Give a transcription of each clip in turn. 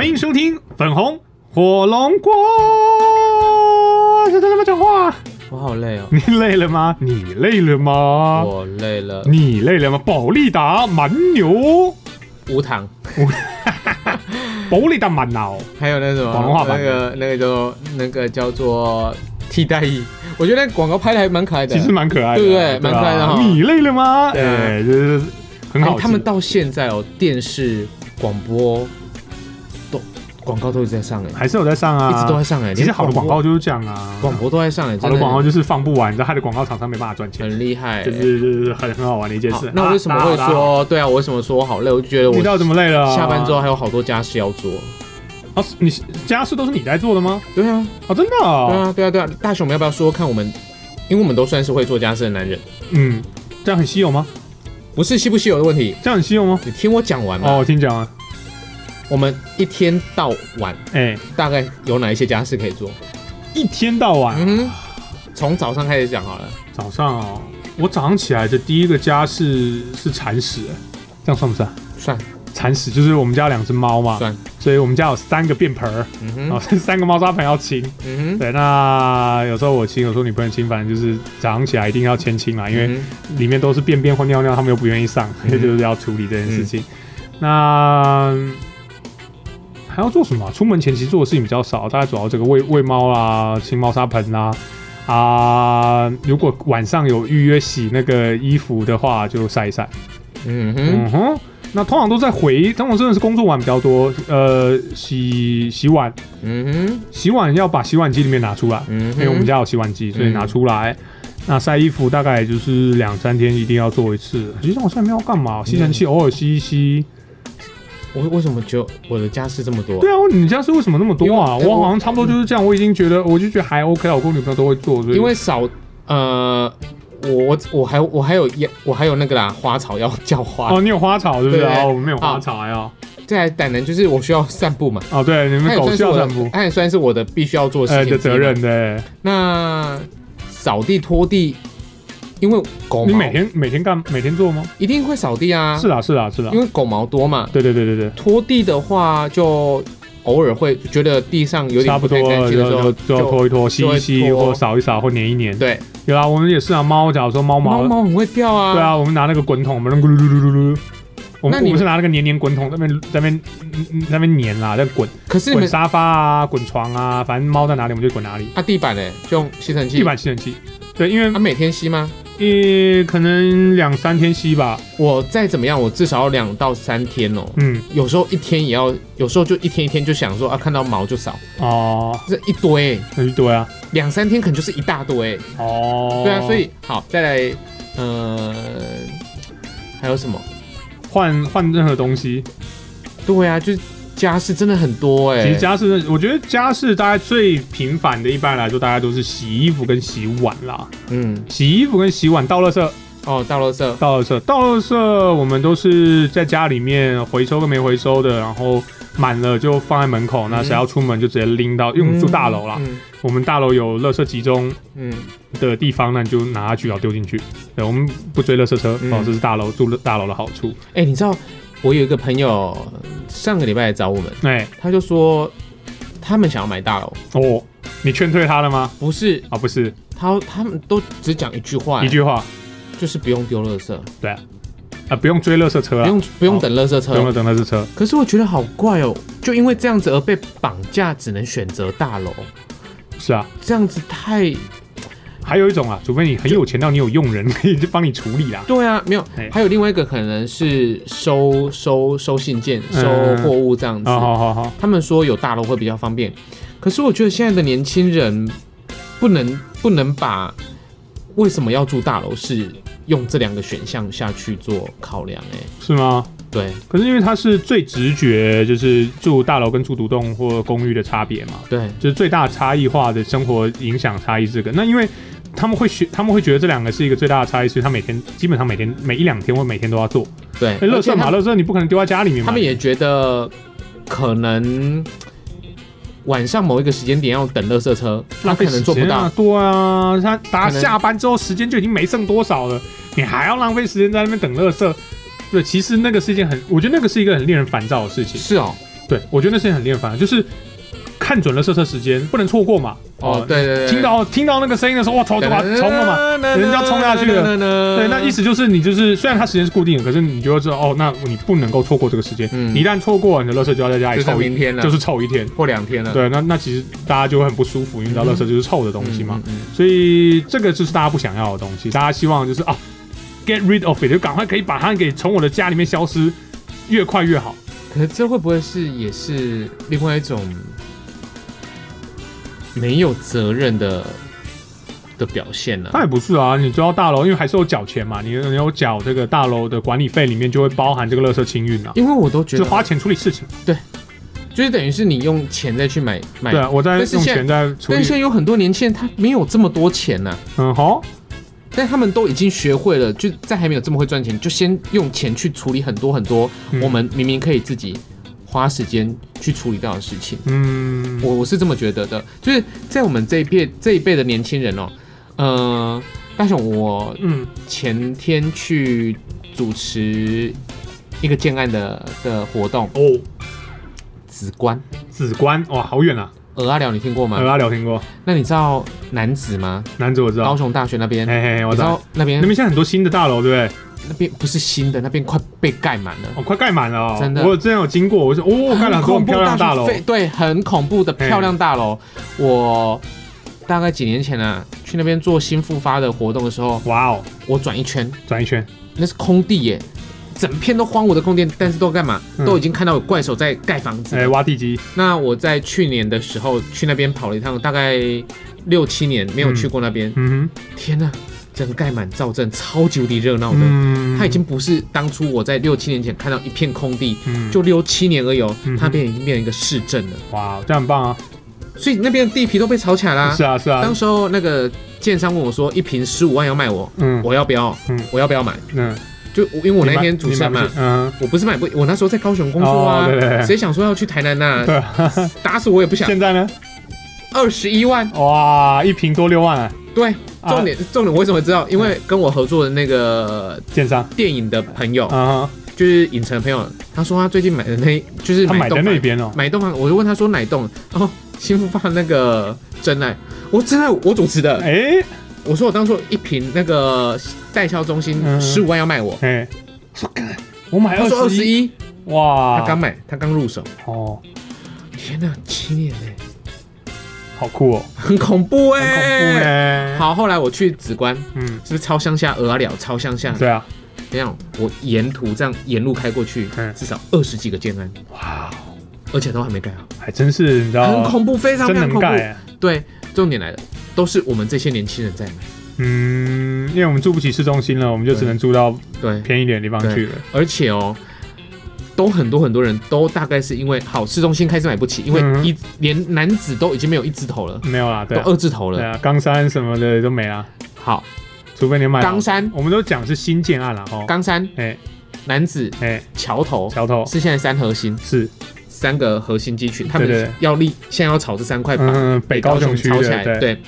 欢迎收听粉红火龙果。想跟他们讲话，我好累哦，你累了吗？你累了吗？我累了。你累了吗？保利达蛮牛，无糖，保利达蛮牛，还有那什么广东话版那个那个叫那个叫做替代役，我觉得那广告拍的还蛮可爱的。其实蛮可爱的，对不对蛮可爱的你累了吗？对就是很好他们到现在哦，电视、广播都广告都一直在上哎，还是有在上啊，一直都在上哎。其实好的广告就是这样啊，广播都在上哎，好真的的广告就是放不完，你知道害的广告厂商没办法赚钱，很厉害这哎。是就是很很好玩的一件事。那为什么会说对啊？我为什么说我好累？我就觉得我你到怎么累了？下班之后还有好多家事要做。哦，你家事都是你在做的吗？对啊，哦，真的对哦，啊，对啊，对啊。大雄，我们要不要说看我们？因为我们都算是会做家事的男人，嗯，这样很稀有吗？不是稀不稀有的问题。这样很稀有吗？你听我讲完嘛。哦，我听讲啊，我们一天到晚哎，大概有哪一些家事可以做？一天到晚？嗯，从早上开始讲好了。早上哦，我早上起来的第一个家事是铲屎，哎这样算不算？算。铲屎就是我们家有两只猫嘛，算，所以我们家有三个便盆儿，嗯哼，然后 三个猫砂盆要清。嗯哼，对，那有时候我清，有时候女朋友清，反正就是早上起来一定要先清嘛，因为嗯里面都是便便或尿尿，他们又不愿意上，所以 就是要处理这件事情。那还要做什么啊、出门前其实做的事情比较少，大概主要这个喂喂猫啦、清猫砂盆啦。啊，如果晚上有预约洗那个衣服的话，就晒一晒。嗯哼，嗯哼，那通常都在回，通常真的是工作完比较多。呃，洗洗碗，嗯哼，洗碗要把洗碗机里面拿出来，因为我们家有洗碗机，所以嗯拿出来。那晒衣服大概就是两三天一定要做一次。其实我现在没有干嘛，吸尘器偶尔吸一吸。我为什么就我的家事这么多？对啊，你家事为什么那么多啊？我好像差不多就是这样，我已经觉得，我就觉得还 OK 啊，我跟我女朋友都会做，因为少呃，我我我还我还有要我还有那个啦，花草要浇花。哦，你有花草是不是？哦，我们没有花草还要。再来胆能就是我需要散步嘛，哦，对，你们狗也算是我的需要散步，，它也算是我的必须要做事情的责任。对。那扫地拖地，因为狗毛你每天每天干每天做吗？一定会扫地啊，是啊是啊是啊因。为狗毛多嘛。对对对对对，拖地的话，就偶尔会觉得地上有点差不多太干净的时候，就拖一拖、吸一吸或扫一扫或粘一粘。对，有啊，我们也是啊。猫假如说猫毛，猫毛很会掉啊。对，啊，我们拿那个滚筒，我们咕噜噜噜噜噜。我们我们是拿那个黏黏滚筒在那边在那边那边粘啦，在滚可是滚沙发啊，滚床啊，反正猫在哪里我们就滚哪里。啊地板呢，就用吸尘器。地板吸尘器，对，因为啊每天吸吗？呃可能两三天吸吧，我再怎么样，我至少要两到三天哦。嗯。有时候一天也要，有时候就一天一天就想说啊，看到毛就扫，哦，这一堆，那一堆啊，两三天可能就是一大堆。哦，对啊，所以好，再来，呃，还有什么？换换任何东西，对啊，就是家事真的很多哎、其实家事，我觉得家事大概最频繁的，一般来说大家都是洗衣服跟洗碗啦。嗯，洗衣服跟洗碗倒垃圾，哦，倒垃圾，倒垃圾，倒垃圾，我们都是在家里面回收跟没回收的，然后满了就放在门口，那谁要出门就直接拎到，因为我们住大楼啦，嗯。我们大楼有垃圾集中嗯的地方，那你就拿下去然后丢进去。对，我们不追垃圾车，嗯。哦，这是大楼住大楼的好处。哎、你知道我有一个朋友上个礼拜来找我们，哎，他就说他们想要买大楼，哦，你劝退他了吗？不是。啊，不是，他他们都只讲一句话、一句话，就是不用丢垃圾，对啊，啊，不用追垃圾车啊，不用不用等垃圾不用车。等垃圾车。可是我觉得好怪哦，就因为这样子而被绑架，只能选择大楼，是啊，这样子太还有一种啊，除非你很有钱到你有佣人可以去帮你处理啦。对啊，没有哎。还有另外一个可能是收收收信件、嗯收货物这样子。啊，好好好，他们说有大楼会比较方便，可是我觉得现在的年轻人不能不能把为什么要住大楼是用这两个选项下去做考量、哎，是吗？对，可是因为它是最直觉，就是住大楼跟住独栋或公寓的差别嘛，对，就是最大差异化的生活影响差异这个。那因为他们会学，他们会觉得这两个是一个最大的差异，所以他每天基本上每天每一两天或每天都要做。对，哎，垃圾嘛，而且他垃圾你不可能丢在家里面嘛。他们也觉得可能晚上某一个时间点要等乐色车，他浪费可能做不到。对啊，他大家下班之后时间就已经没剩多少了，你还要浪费时间在那边等乐色。对，其实那个是一件很，我觉得那个是一个很令人烦躁的事情。是哦，对，我觉得那是很令人烦，就是看准了设车时间，不能错过嘛。哦，对对对，听到听到那个声音的时候，哇，冲冲啊，冲了嘛，人家冲下去了。对，那意思就是你就是虽然它时间是固定的，可是你就会知道哦，那你不能够错过这个时间。嗯你一旦错过，你的垃圾就要在家里就是臭一，天了，就是臭一天。或两天了。对，那那其实大家就会很不舒服，因为你知道垃圾就是臭的东西嘛。所以这个就是大家不想要的东西，大家希望就是啊，get rid of it，就赶快可以把它给从我的家里面消失，越快越好。嗯可是这会不会是也是另外一种没有责任的的表现呢？那也不是啊，你知道大楼，因为还是有缴钱嘛，你你有缴这个大楼的管理费，里面就会包含这个垃圾清运啊，因为我都觉得就花钱处理事情。对就是等于是你用钱再去买买。对啊，我在用钱在处理但现。在有很多年轻人他没有这么多钱呐、嗯好，但他们都已经学会了，就在还没有这么会赚钱，就先用钱去处理很多很多嗯我们明明可以自己花时间去处理掉的事情。嗯，我我是这么觉得的，就是在我们这一辈这一辈的年轻人哦，呃，大雄，我嗯前天去主持一个建案的的活动，哦，紫关紫关哇，好远啊！鹅阿寮，你听过吗？鹅阿廖听过，那你知道南子吗？男子我知道，高雄大学那边，嘿嘿，我知道知道，那边那边现在很多新的大楼，对不对？那边不是新的，那边快被盖满了。哦，快盖满了哦，真的。我之前有经过，我说哦，盖了很多很漂亮的大楼。对，很恐怖的漂亮大楼。我大概几年前啊，去那边做新复发的活动的时候，哇哦，我转一圈，转一圈，那是空地耶，整片都荒芜的空地，但是都干嘛？嗯。都已经看到有怪手在盖房子了。哎，挖地基，那我在去年的时候去那边跑了一趟，大概六七年没有去过那边。嗯天呐，整个盖满造镇，超级无敌热闹，的。嗯它已经不是当初我在六七年前看到一片空地，嗯就六七年而已哦嗯，它变已经变成一个市镇了。哇，这样很棒啊！所以那边的地皮都被炒起来啦。是啊是啊当，时候那个建商问我说，一瓶十五万要卖我，嗯我要不要？嗯我要不要买？嗯，就因为我那天主持人嘛嗯，我不是买不，我那时候在高雄工作啊谁想说要去台南呐？对啊，打死我也不想。现在呢？二十一万，哇，一瓶多六万啊！对，啊。重点重点我为什么知道？因为跟我合作的那个电商。电影的朋友，啊，就是影城的朋友，他说他最近买的那，就是他买在栋房，那边哦，买一栋房，我就问他说哪一栋，然后新复发那个真爱，我真爱我主持的，哎。我说我当初一瓶那个代销中心嗯。十五万要卖我，哎，说干，我买他说二十一，二十一，哇，他刚买，他刚入手，哦，天哪，七年嘞，好酷哦，很恐怖很哎、恐怖呢。，好，后来我去紫关，嗯，是不是超乡下鹅啊寮超乡下？对啊，这样我沿途这样沿路开过去，嗯。至少二十几个建安，哇，而且都还没盖好，还真是你知道，很恐怖，非常非常恐怖。对，重点来了，都是我们这些年轻人在买。嗯，因为我们住不起市中心了，我们就只能住到对，便宜一点的地方去了。而且哦，都很多很多人都大概是因为好市中心开始买不起，因为嗯。一、连男子都已经没有一字头了，没有啦，对都啊，二字头了。对啊，冈山什么的都没了，好，除非你买冈山、我们都讲是新建案了哈。冈山、哎。男子、哎，桥头。桥头。是现在三核心，是。三个核心肌群，他们要立现在要炒这三块板，嗯北高雄区炒起来。的对。对，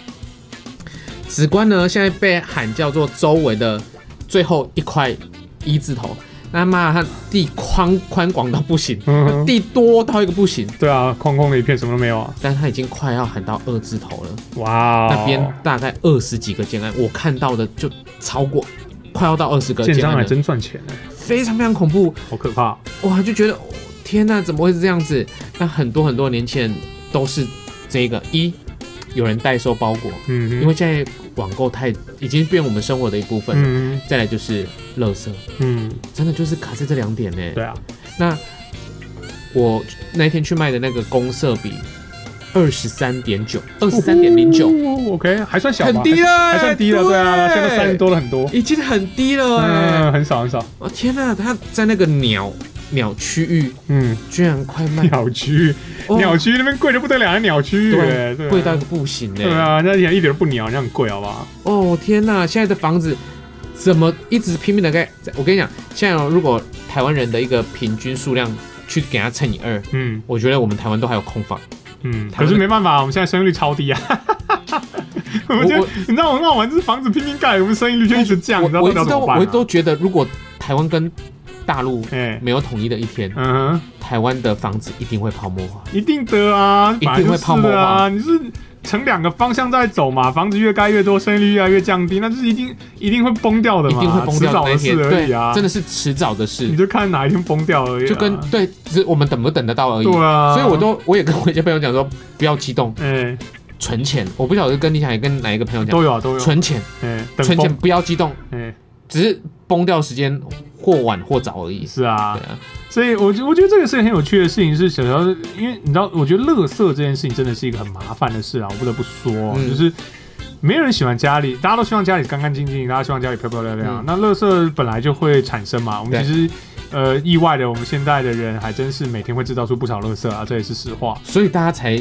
紫关呢现在被喊叫做周围的最后一块一字头，那妈它地宽宽广到不行，嗯地多到一个不行，对啊，空空的一片，什么都没有啊。但它已经快要喊到二字头了。哇哦，那边大概二十几个建案，我看到的就超过，快要到二十个建安还真赚钱呢，非常非常恐怖。好可怕。哇，就觉得天呐，怎么会是这样子？那很多很多年轻人都是这个一，有人代收包裹，嗯，因为现在网购太已经变我们生活的一部分了。嗯。再来就是垃圾，嗯，真的就是卡在这两点呢。对啊，那我那天去卖的那个公社比二十三点九，二十三点零九，哦，OK，还算小，很低了，还算低了，对。啊，现在三十多了很多，已经很低了哎、嗯，很少很少，哦天呐，他在那个鸟鸟区域嗯，居然快卖鸟区，哦鸟区那边贵的不得了，鸟区，域对啊贵到一个不行嘞、对啊，那一点都不鸟，那很贵，好不好？哦天呐，现在的房子怎么一直拼命的盖？我跟你讲，现在哦如果台湾人的一个平均数量去给他乘以二，嗯我觉得我们台湾都还有空房。嗯，可是没办法，我们现在生育率超低啊。我觉得我你知道我很好玩，就是房子拼命盖，我们生育率就一直降，你知道我我一直都到底要怎么办啊？我都觉得，如果台湾跟大陆哎，没有统一的一天，嗯哼，台湾的房子一定会泡沫化。一定的啊，一定会泡沫啊，化。你是呈两个方向在走嘛，房子越盖越多，生育率越来越降低，那就是一定一定会崩掉的嘛，一定会崩掉的的那天，对事而已啊，真的是迟早的事。你，就看哪一天崩掉而已啊，就跟对，只是我们等不等得到而已。对啊，所以我都我也跟我一些朋友讲说，不要激动，哎存钱。我不晓得跟你想，也跟哪一个朋友讲，都有啊都有，存钱，哎等存钱，不要激动，哎只是崩掉时间或晚或早而已。是啊对，啊，所以我觉我觉得这个是很有趣的事情，是小乔，因为你知道，我觉得垃圾这件事情真的是一个很麻烦的事啊，我不得不说，嗯就是没有人喜欢家里，大家都希望家里干干净净，大家希望家里漂漂亮亮。嗯那垃圾本来就会产生嘛，我们其实呃意外的，我们现在的人还真是每天会制造出不少垃圾啊，这也是实话。所以大家才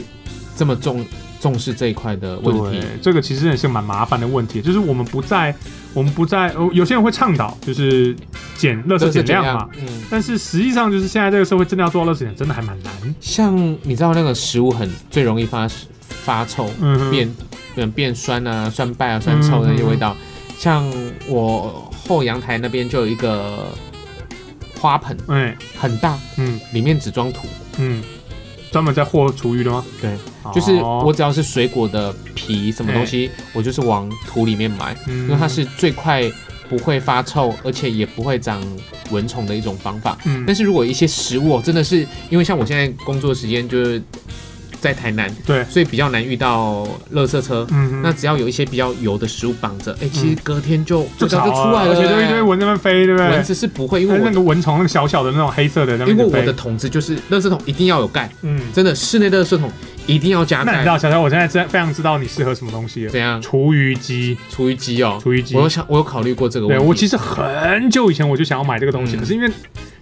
这么重重视这一块的问题对。，这个其实也是蛮麻烦的问题，就是我们不在，我们不在，呃有些人会倡导就是减垃圾减量嘛，，嗯，但是实际上就是现在这个社会真的要做到垃圾减，真的还蛮难。像你知道那个食物很最容易发发臭，嗯哼，变变变酸啊、酸败啊、酸臭的那些味道。像我后阳台那边就有一个花盆，嗯，很大，嗯里面只装土。嗯，专门在和厨余的吗？对，就是哦我只要是水果的皮什么东西，我就是往土里面埋，嗯因为它是最快不会发臭，而且也不会长蚊虫的一种方法。嗯但是如果一些食物哦真的是，因为像我现在工作时间就是在台南，对，所以比较难遇到垃圾车。嗯那只要有一些比较油的食物绑着，哎、其实隔天就就味道就出来了，而且就一堆对蚊在那飞，对不对？蚊子是不会，因为那个蚊虫，那个小小的那种黑色的，那因为我的桶子就是垃圾桶一定要有盖，嗯，真的室内垃圾桶一定要加盖。那你知道，小乔，我现在真非常知道你适合什么东西了。怎样？厨余机，厨余机哦，厨余机我。有想，我有考虑过这个问题。对我其实很久以前我就想要买这个东西，嗯可是因为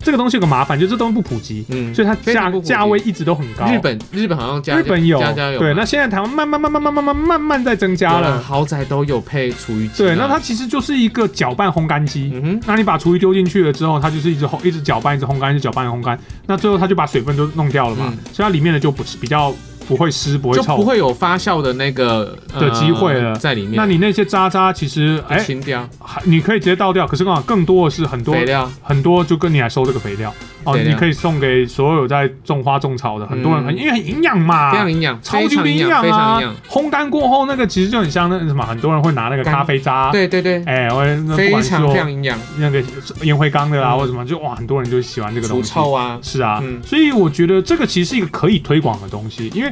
这个东西有个麻烦，就是这东西不普及，嗯所以它价非常不普及价位一直都很高。日本日本好像加日本有加加有对，那现在台湾慢慢慢慢慢慢慢慢慢在增加有了了。豪宅都有配厨余机啊。对，那它其实就是一个搅拌烘干机。嗯哼，那你把厨余丢进去了之后，它就是一直烘，一直搅拌，一直烘干，一直搅拌，烘干。那最后它就把水分都弄掉了嘛，嗯所以它里面的就不是比较不会湿，不会臭，就不会有发酵的那个呃的机会了在里面。那你那些渣渣其实，就哎、清掉还你可以直接倒掉。可是刚好更多的是很多肥料，很多就跟你来收这个肥料哦，你可以送给所有在种花种草的很多人，因为很营养嘛，非常营养，超级营营养啊非常营养。！烘干过后那个其实就很像那什么，很多人会拿那个咖啡渣，对对对，哎、非常非常营养，那个烟灰缸的啦，嗯或者什么，就哇，很多人就喜欢这个东西。臭啊，是啊，嗯所以我觉得这个其实是一个可以推广的东西，因为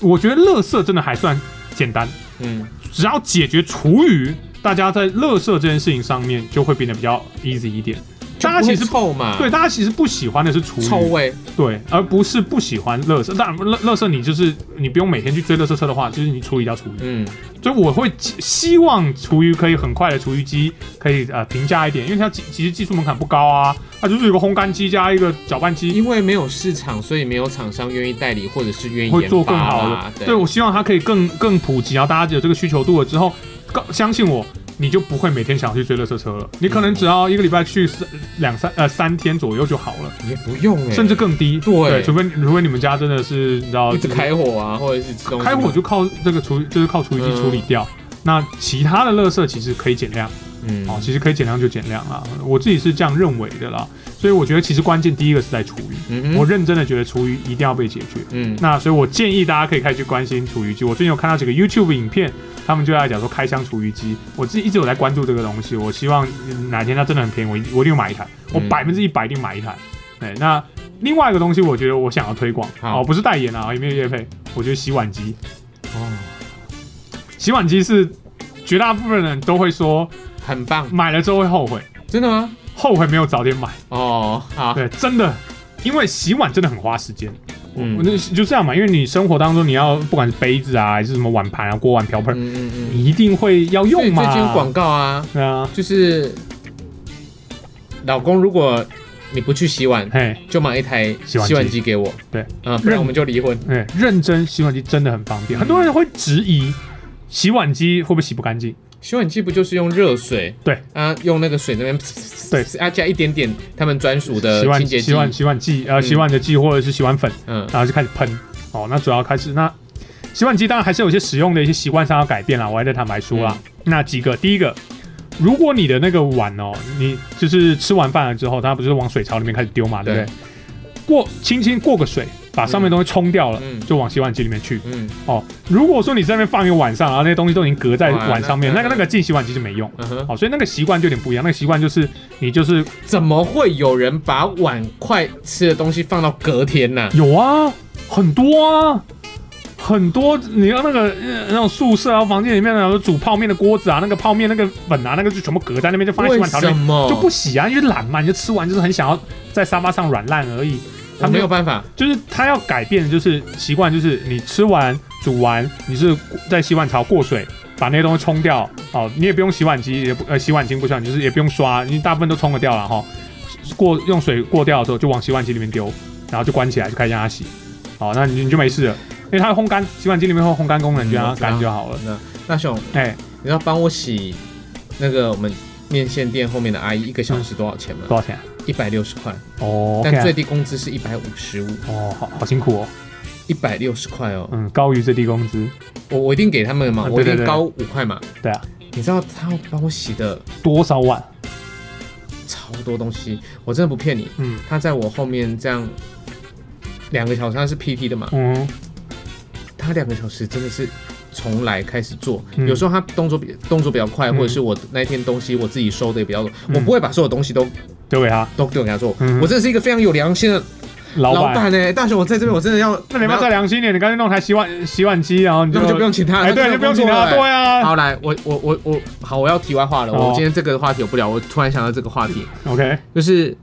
我觉得垃圾真的还算简单，嗯，只要解决厨余，大家在乐色这件事情上面就会变得比较 easy 一点。大家其实臭嘛，对，大家其实不喜欢的是厨余，臭味，对，而不是不喜欢垃圾。当然，垃垃圾你就是你不用每天去追垃圾车的话，就是你处理掉厨余。嗯，所以我会希希望厨余可以很快的厨余机可以呃平价一点，因为它技其实技术门槛不高啊，它就是一个烘干机加一个搅拌机，因为没有市场，所以没有厂商愿意代理，或者是愿意会做更好的。对，我希望它可以更更普及，然后大家有这个需求度了之后，更相信我。你就不会每天想要去追乐色车了，你可能只要一个礼拜去三两三呃三天左右就好了，也不用欸，甚至更低。对。除非除非你们家真的是你知道一直开火啊，或者是开火就靠这个厨就是靠厨余机处理掉。那其他的乐色其实可以减量嗯哦，其实可以减量就减量啦。我自己是这样认为的啦。所以我觉得其实关键第一个是在厨余，嗯哼我认真的觉得厨余一定要被解决。嗯那所以我建议大家可以开始去关心厨余机。我最近有看到几个 YouTube 影片，他们就在讲说开箱厨余机。我自己一直有在关注这个东西，我希望嗯哪天它真的很便宜，我一我一定买一台，我嗯百分之一百一定买一台。对，那另外一个东西，我觉得我想要推广，哦，不是代言啊，也没有业配，我觉得洗碗机，哦，洗碗机是绝大部分人都会说很棒，买了之后会后悔，真的吗？后悔没有早点买。哦，好，对，真的，因为洗碗真的很花时间。嗯我那就这样嘛，因为你生活当中你要不管是杯子啊，还是什么碗盘啊、锅碗瓢盆，嗯嗯嗯，你一定会要用嘛。最近有广告啊，对啊，就是老公，如果你不去洗碗，嘿，就买一台洗碗机洗碗机给我，对，啊，不然我们就离婚。哎，认真洗碗机真的很方便。很多人会质疑洗碗机会不会洗不干净？洗碗机不就是用热水？对啊，用那个水那边，对，啊加一点点他们专属的洗碗清洁剂洗，碗洗碗剂呃嗯洗碗的剂或者是洗碗粉，嗯然后就开始喷。哦，那主要开始那洗碗机当然还是有一些使用的一些习惯上要改变啦，我还在坦白说啦。嗯那几个，第一个如果你的那个碗哦，你就是吃完饭了之后，它不是往水槽里面开始丢嘛，对不对？过轻轻过个水，把上面东西冲掉了，嗯就往洗碗机里面去。嗯哦，如果说你在那边放一个碗上，然后那些东西都已经隔在碗上面，那那个那个进洗碗机就没用。嗯哼，哦，所以那个习惯就有点不一样。那个习惯就是你就是怎么会有人把碗筷吃的东西放到隔天呢、有啊，很多啊，很多。你要那个呃那种宿舍啊，房间里面的有煮泡面的锅子啊，那个泡面那个粉啊，那个就全部隔在那边，就放在洗为碗槽里面，么就不洗啊，因为懒嘛，你就吃完就是很想要在沙发上软烂而已。我没有办法，就是他要改变就是习惯，就是你吃完煮完，你是在洗碗槽过水，把那些东西冲掉哦，你也不用洗碗机，也不呃洗碗巾不需要，你就是也不用刷，你大部分都冲了掉了哈。过用水过掉的时候，就往洗碗机里面丢，然后就关起来，就开始让它洗。好，那你你就没事了，因为它会烘干，洗碗机里面会有烘干功能，你就让它干就好了。那那熊，哎、你要帮我洗那个我们面线店后面的阿姨一个小时多少钱吗？多少钱啊？一百六十块，哦但最低工资是一百五十五，哦，好好辛苦哦，一百六十块哦，嗯，高于最低工资，我我一定给他们嘛，啊对对对。我一定高五块嘛。对啊，你知道他要帮我洗的多少碗？超多东西，我真的不骗你，嗯。他在我后面这样两个小时，他是 PT 的嘛，嗯，他两个小时真的是从来开始做，嗯。有时候他动作比动作比较快，嗯。或者是我那一天东西我自己收的也比较多，嗯。我不会把所有东西都丢给他，都丢给他做，嗯我真的是一个非常有良心的老板。老板呢、大雄，我在这边我真的要，那你要再良心一点？你干脆弄台洗碗洗碗机，然后你就不用请他了，哎，对，就不用请他，对啊。好，来，我我我我好，我要题外话了。哦。我今天这个话题我不聊，我突然想到这个话题，OK，就是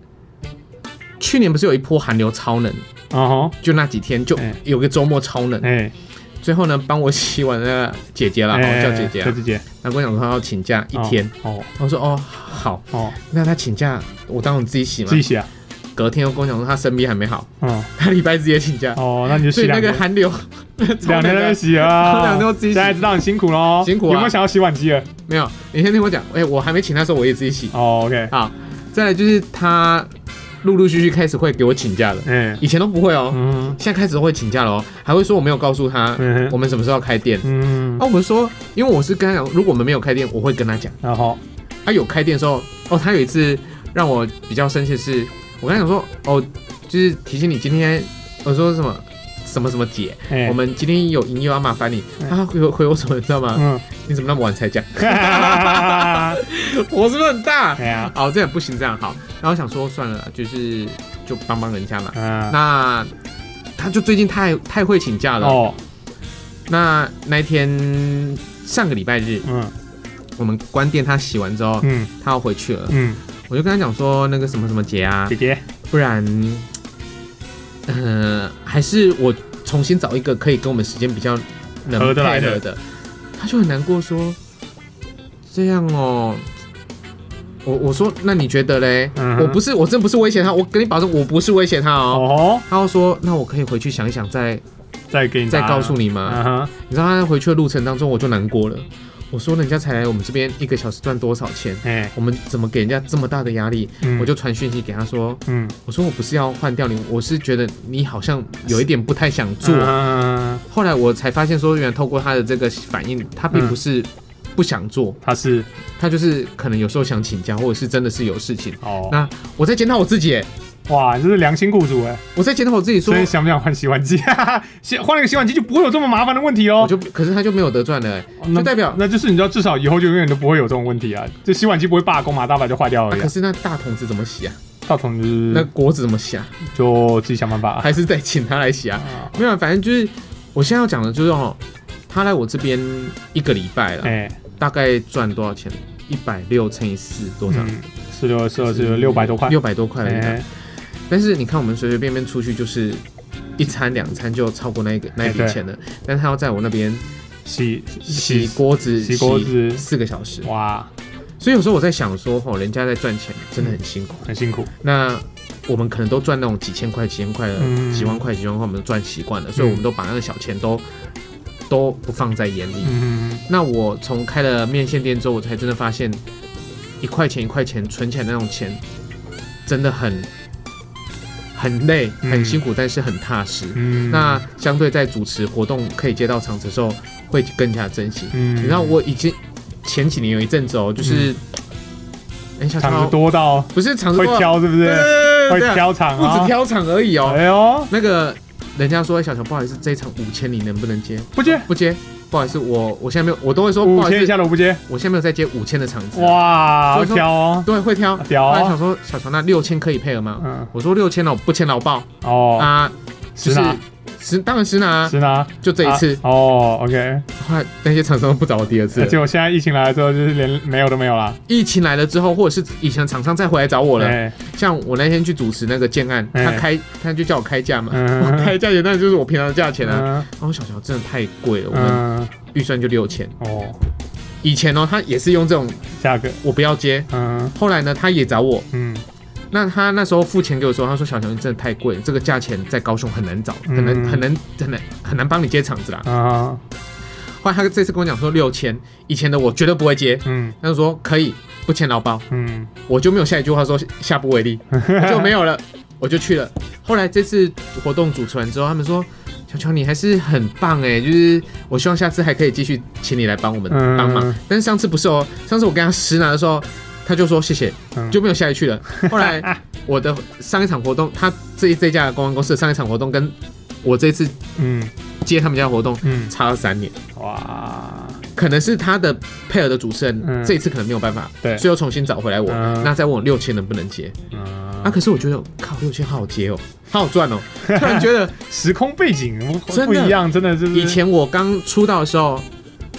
去年不是有一波寒流超冷，嗯哼，就那几天就哎。有个周末超冷，哎，最后呢帮我洗碗的姐姐啦，哎好叫姐姐啊，姐姐，她跟我讲说她要请假一天，哦我说哦好，哦，那她请假我当我自己洗嘛。自，己洗啊，隔天又跟我讲说她生病还没好，嗯，她礼拜日也请假，哦，那你就所以那个寒流 两天在那边洗啊，两天都自己洗。现在知道很辛苦喽，辛苦啊。有没有想要洗碗机了？没有，你先听我讲，哎，我还没请她的时候我也自己洗，哦，OK，好，再来就是她陆陆续续开始会给我请假了，嗯，以前都不会哦。嗯现在开始都会请假了哦，还会说我没有告诉他嗯我们什么时候要开店。嗯啊，，我们说，因为我是跟他讲，如果我们没有开店，我会跟他讲。然后他有开店的时候，哦，他有一次让我比较生气的是，我跟他讲说，哦，就是提醒你今天，我说什么什么什么姐，哎我，们今天有营业要麻烦你。嗯他回我回我什么，你知道吗？嗯，你怎么那么晚才讲？哎 我是不是很大？呀，好，这样不行，这样好。然后想说算了，就是就帮帮人家嘛。嗯，那他就最近太太会请假了。哦，那那一天上个礼拜日，嗯我们关店，他洗完之后，嗯他要回去了，嗯，我就跟他讲说，那个什么什么节啊姐，姐，不然，呃，还是我重新找一个可以跟我们时间比较能配合的。他就很难过说，这样哦。我我说，那你觉得嘞？嗯我不是，我真不是威胁他，我跟你保证，我不是威胁他哦。哦，他又说，那我可以回去想一想，再再给你再告诉你吗？嗯，你知道他回去的路程当中，我就难过了。我说人家才来我们这边一个小时赚多少钱，哎，我们怎么给人家这么大的压力？嗯我就传讯息给他说，嗯我说我不是要换掉你，我是觉得你好像有一点不太想做。嗯，后来我才发现说，原来透过他的这个反应，他并不是不想做，他是他就是可能有时候想请假，或者是真的是有事情。哦，那我在检讨我自己，耶哇，你这是良心雇主哎，我在检讨我自己说所，以想不想换洗碗机？哈换了个洗碗机就不会有这么麻烦的问题哦。我就可是他就没有得赚了，耶哦那就代表那就是你知道，至少以后就永远都不会有这种问题啊。这洗碗机不会罢工嘛，大不了就坏掉了可是那大桶子怎么洗啊？大桶子那锅子怎么洗啊？就自己想办法啊。还是得请他来洗啊？啊没有啊，反正就是我现在要讲的就是哦，他来我这边一个礼拜了，哎，大概赚多少钱？一百六乘以四多少？嗯，四六二四二是六百多块。六百多块而已啊。哎，但是你看，我们随随便便出去就是一餐两餐就超过那个那一笔钱了，但是他要在我那边洗洗锅子洗锅子四个小时，哇，所以有时候我在想说，吼，人家在赚钱真的很辛苦。很辛苦。那我们可能都赚那种几千块、几千块的、嗯几万块、几万块，我们都赚习惯了，所以我们都把那个小钱都都不放在眼里。嗯，那我从开了面线店之后，我才真的发现，一块钱一块钱存起来那种钱，真的很很累、嗯很辛苦，但是很踏实。嗯，那相对在主持活动可以接到场子的时候，会更加珍惜。嗯，你知道我已经前几年有一阵子哦，就是场子多到不是场子会，挑是不是？对对对会挑场不止啊？挑场而已哦。哎呦，那个人家说，哎，小乔不好意思，这一场五千你能不能接？不接，不接，不好意思，我我现在没有，我都会说不五千以好意思，下的我不接。我现在没有在接五千的场子。哇，会挑哦，对，会挑。屌哦后来想说，小乔那六千可以配合吗？嗯，我说六千了，我不签劳报哦，啊，就是实拿实当然是拿啊，实拿，就这一次。啊哦，OK。后来那些厂商都不找我第二次了。结果现在疫情来了之后，就是连没有都没有了。疫情来了之后，或者是以前厂商再回来找我了，哎。像我那天去主持那个建案，哎。他开他就叫我开价嘛，嗯。我开价钱那就是我平常的价钱啊。嗯。然后小乔真的太贵了，我们嗯，预算就六千。哦，以前哦，他也是用这种价格，我不要接，嗯。后来呢，他也找我，嗯那他那时候付钱给我说，他说小乔你真的太贵了，这个价钱在高雄很难找，很难嗯很难很难很难帮你接场子啦。啊。后来他这次跟我讲说六千，以前的我绝对不会接，嗯。他就说可以不签劳包，嗯，我就没有下一句话说下不为例，就没有了，我就去了。后来这次活动主持完之后，他们说小乔你还是很棒哎，就是我希望下次还可以继续请你来帮我们嗯。帮忙。但是上次不是哦，上次我跟他实拿的时候，他就说谢谢，嗯。就没有下一句了。后来我的上一场活动，他这一这家公关公司的上一场活动跟我这次嗯。接他们家活动嗯，差了三年，哇，可能是他的配合的主持人、嗯。这一次可能没有办法，对。所以又重新找回来我，嗯。那再问我六千能不能接。啊，嗯，可是我觉得靠六千好好接哦，好好赚哦。突然觉得时空背景真的不一样，真的就是。以前我刚出道的时候，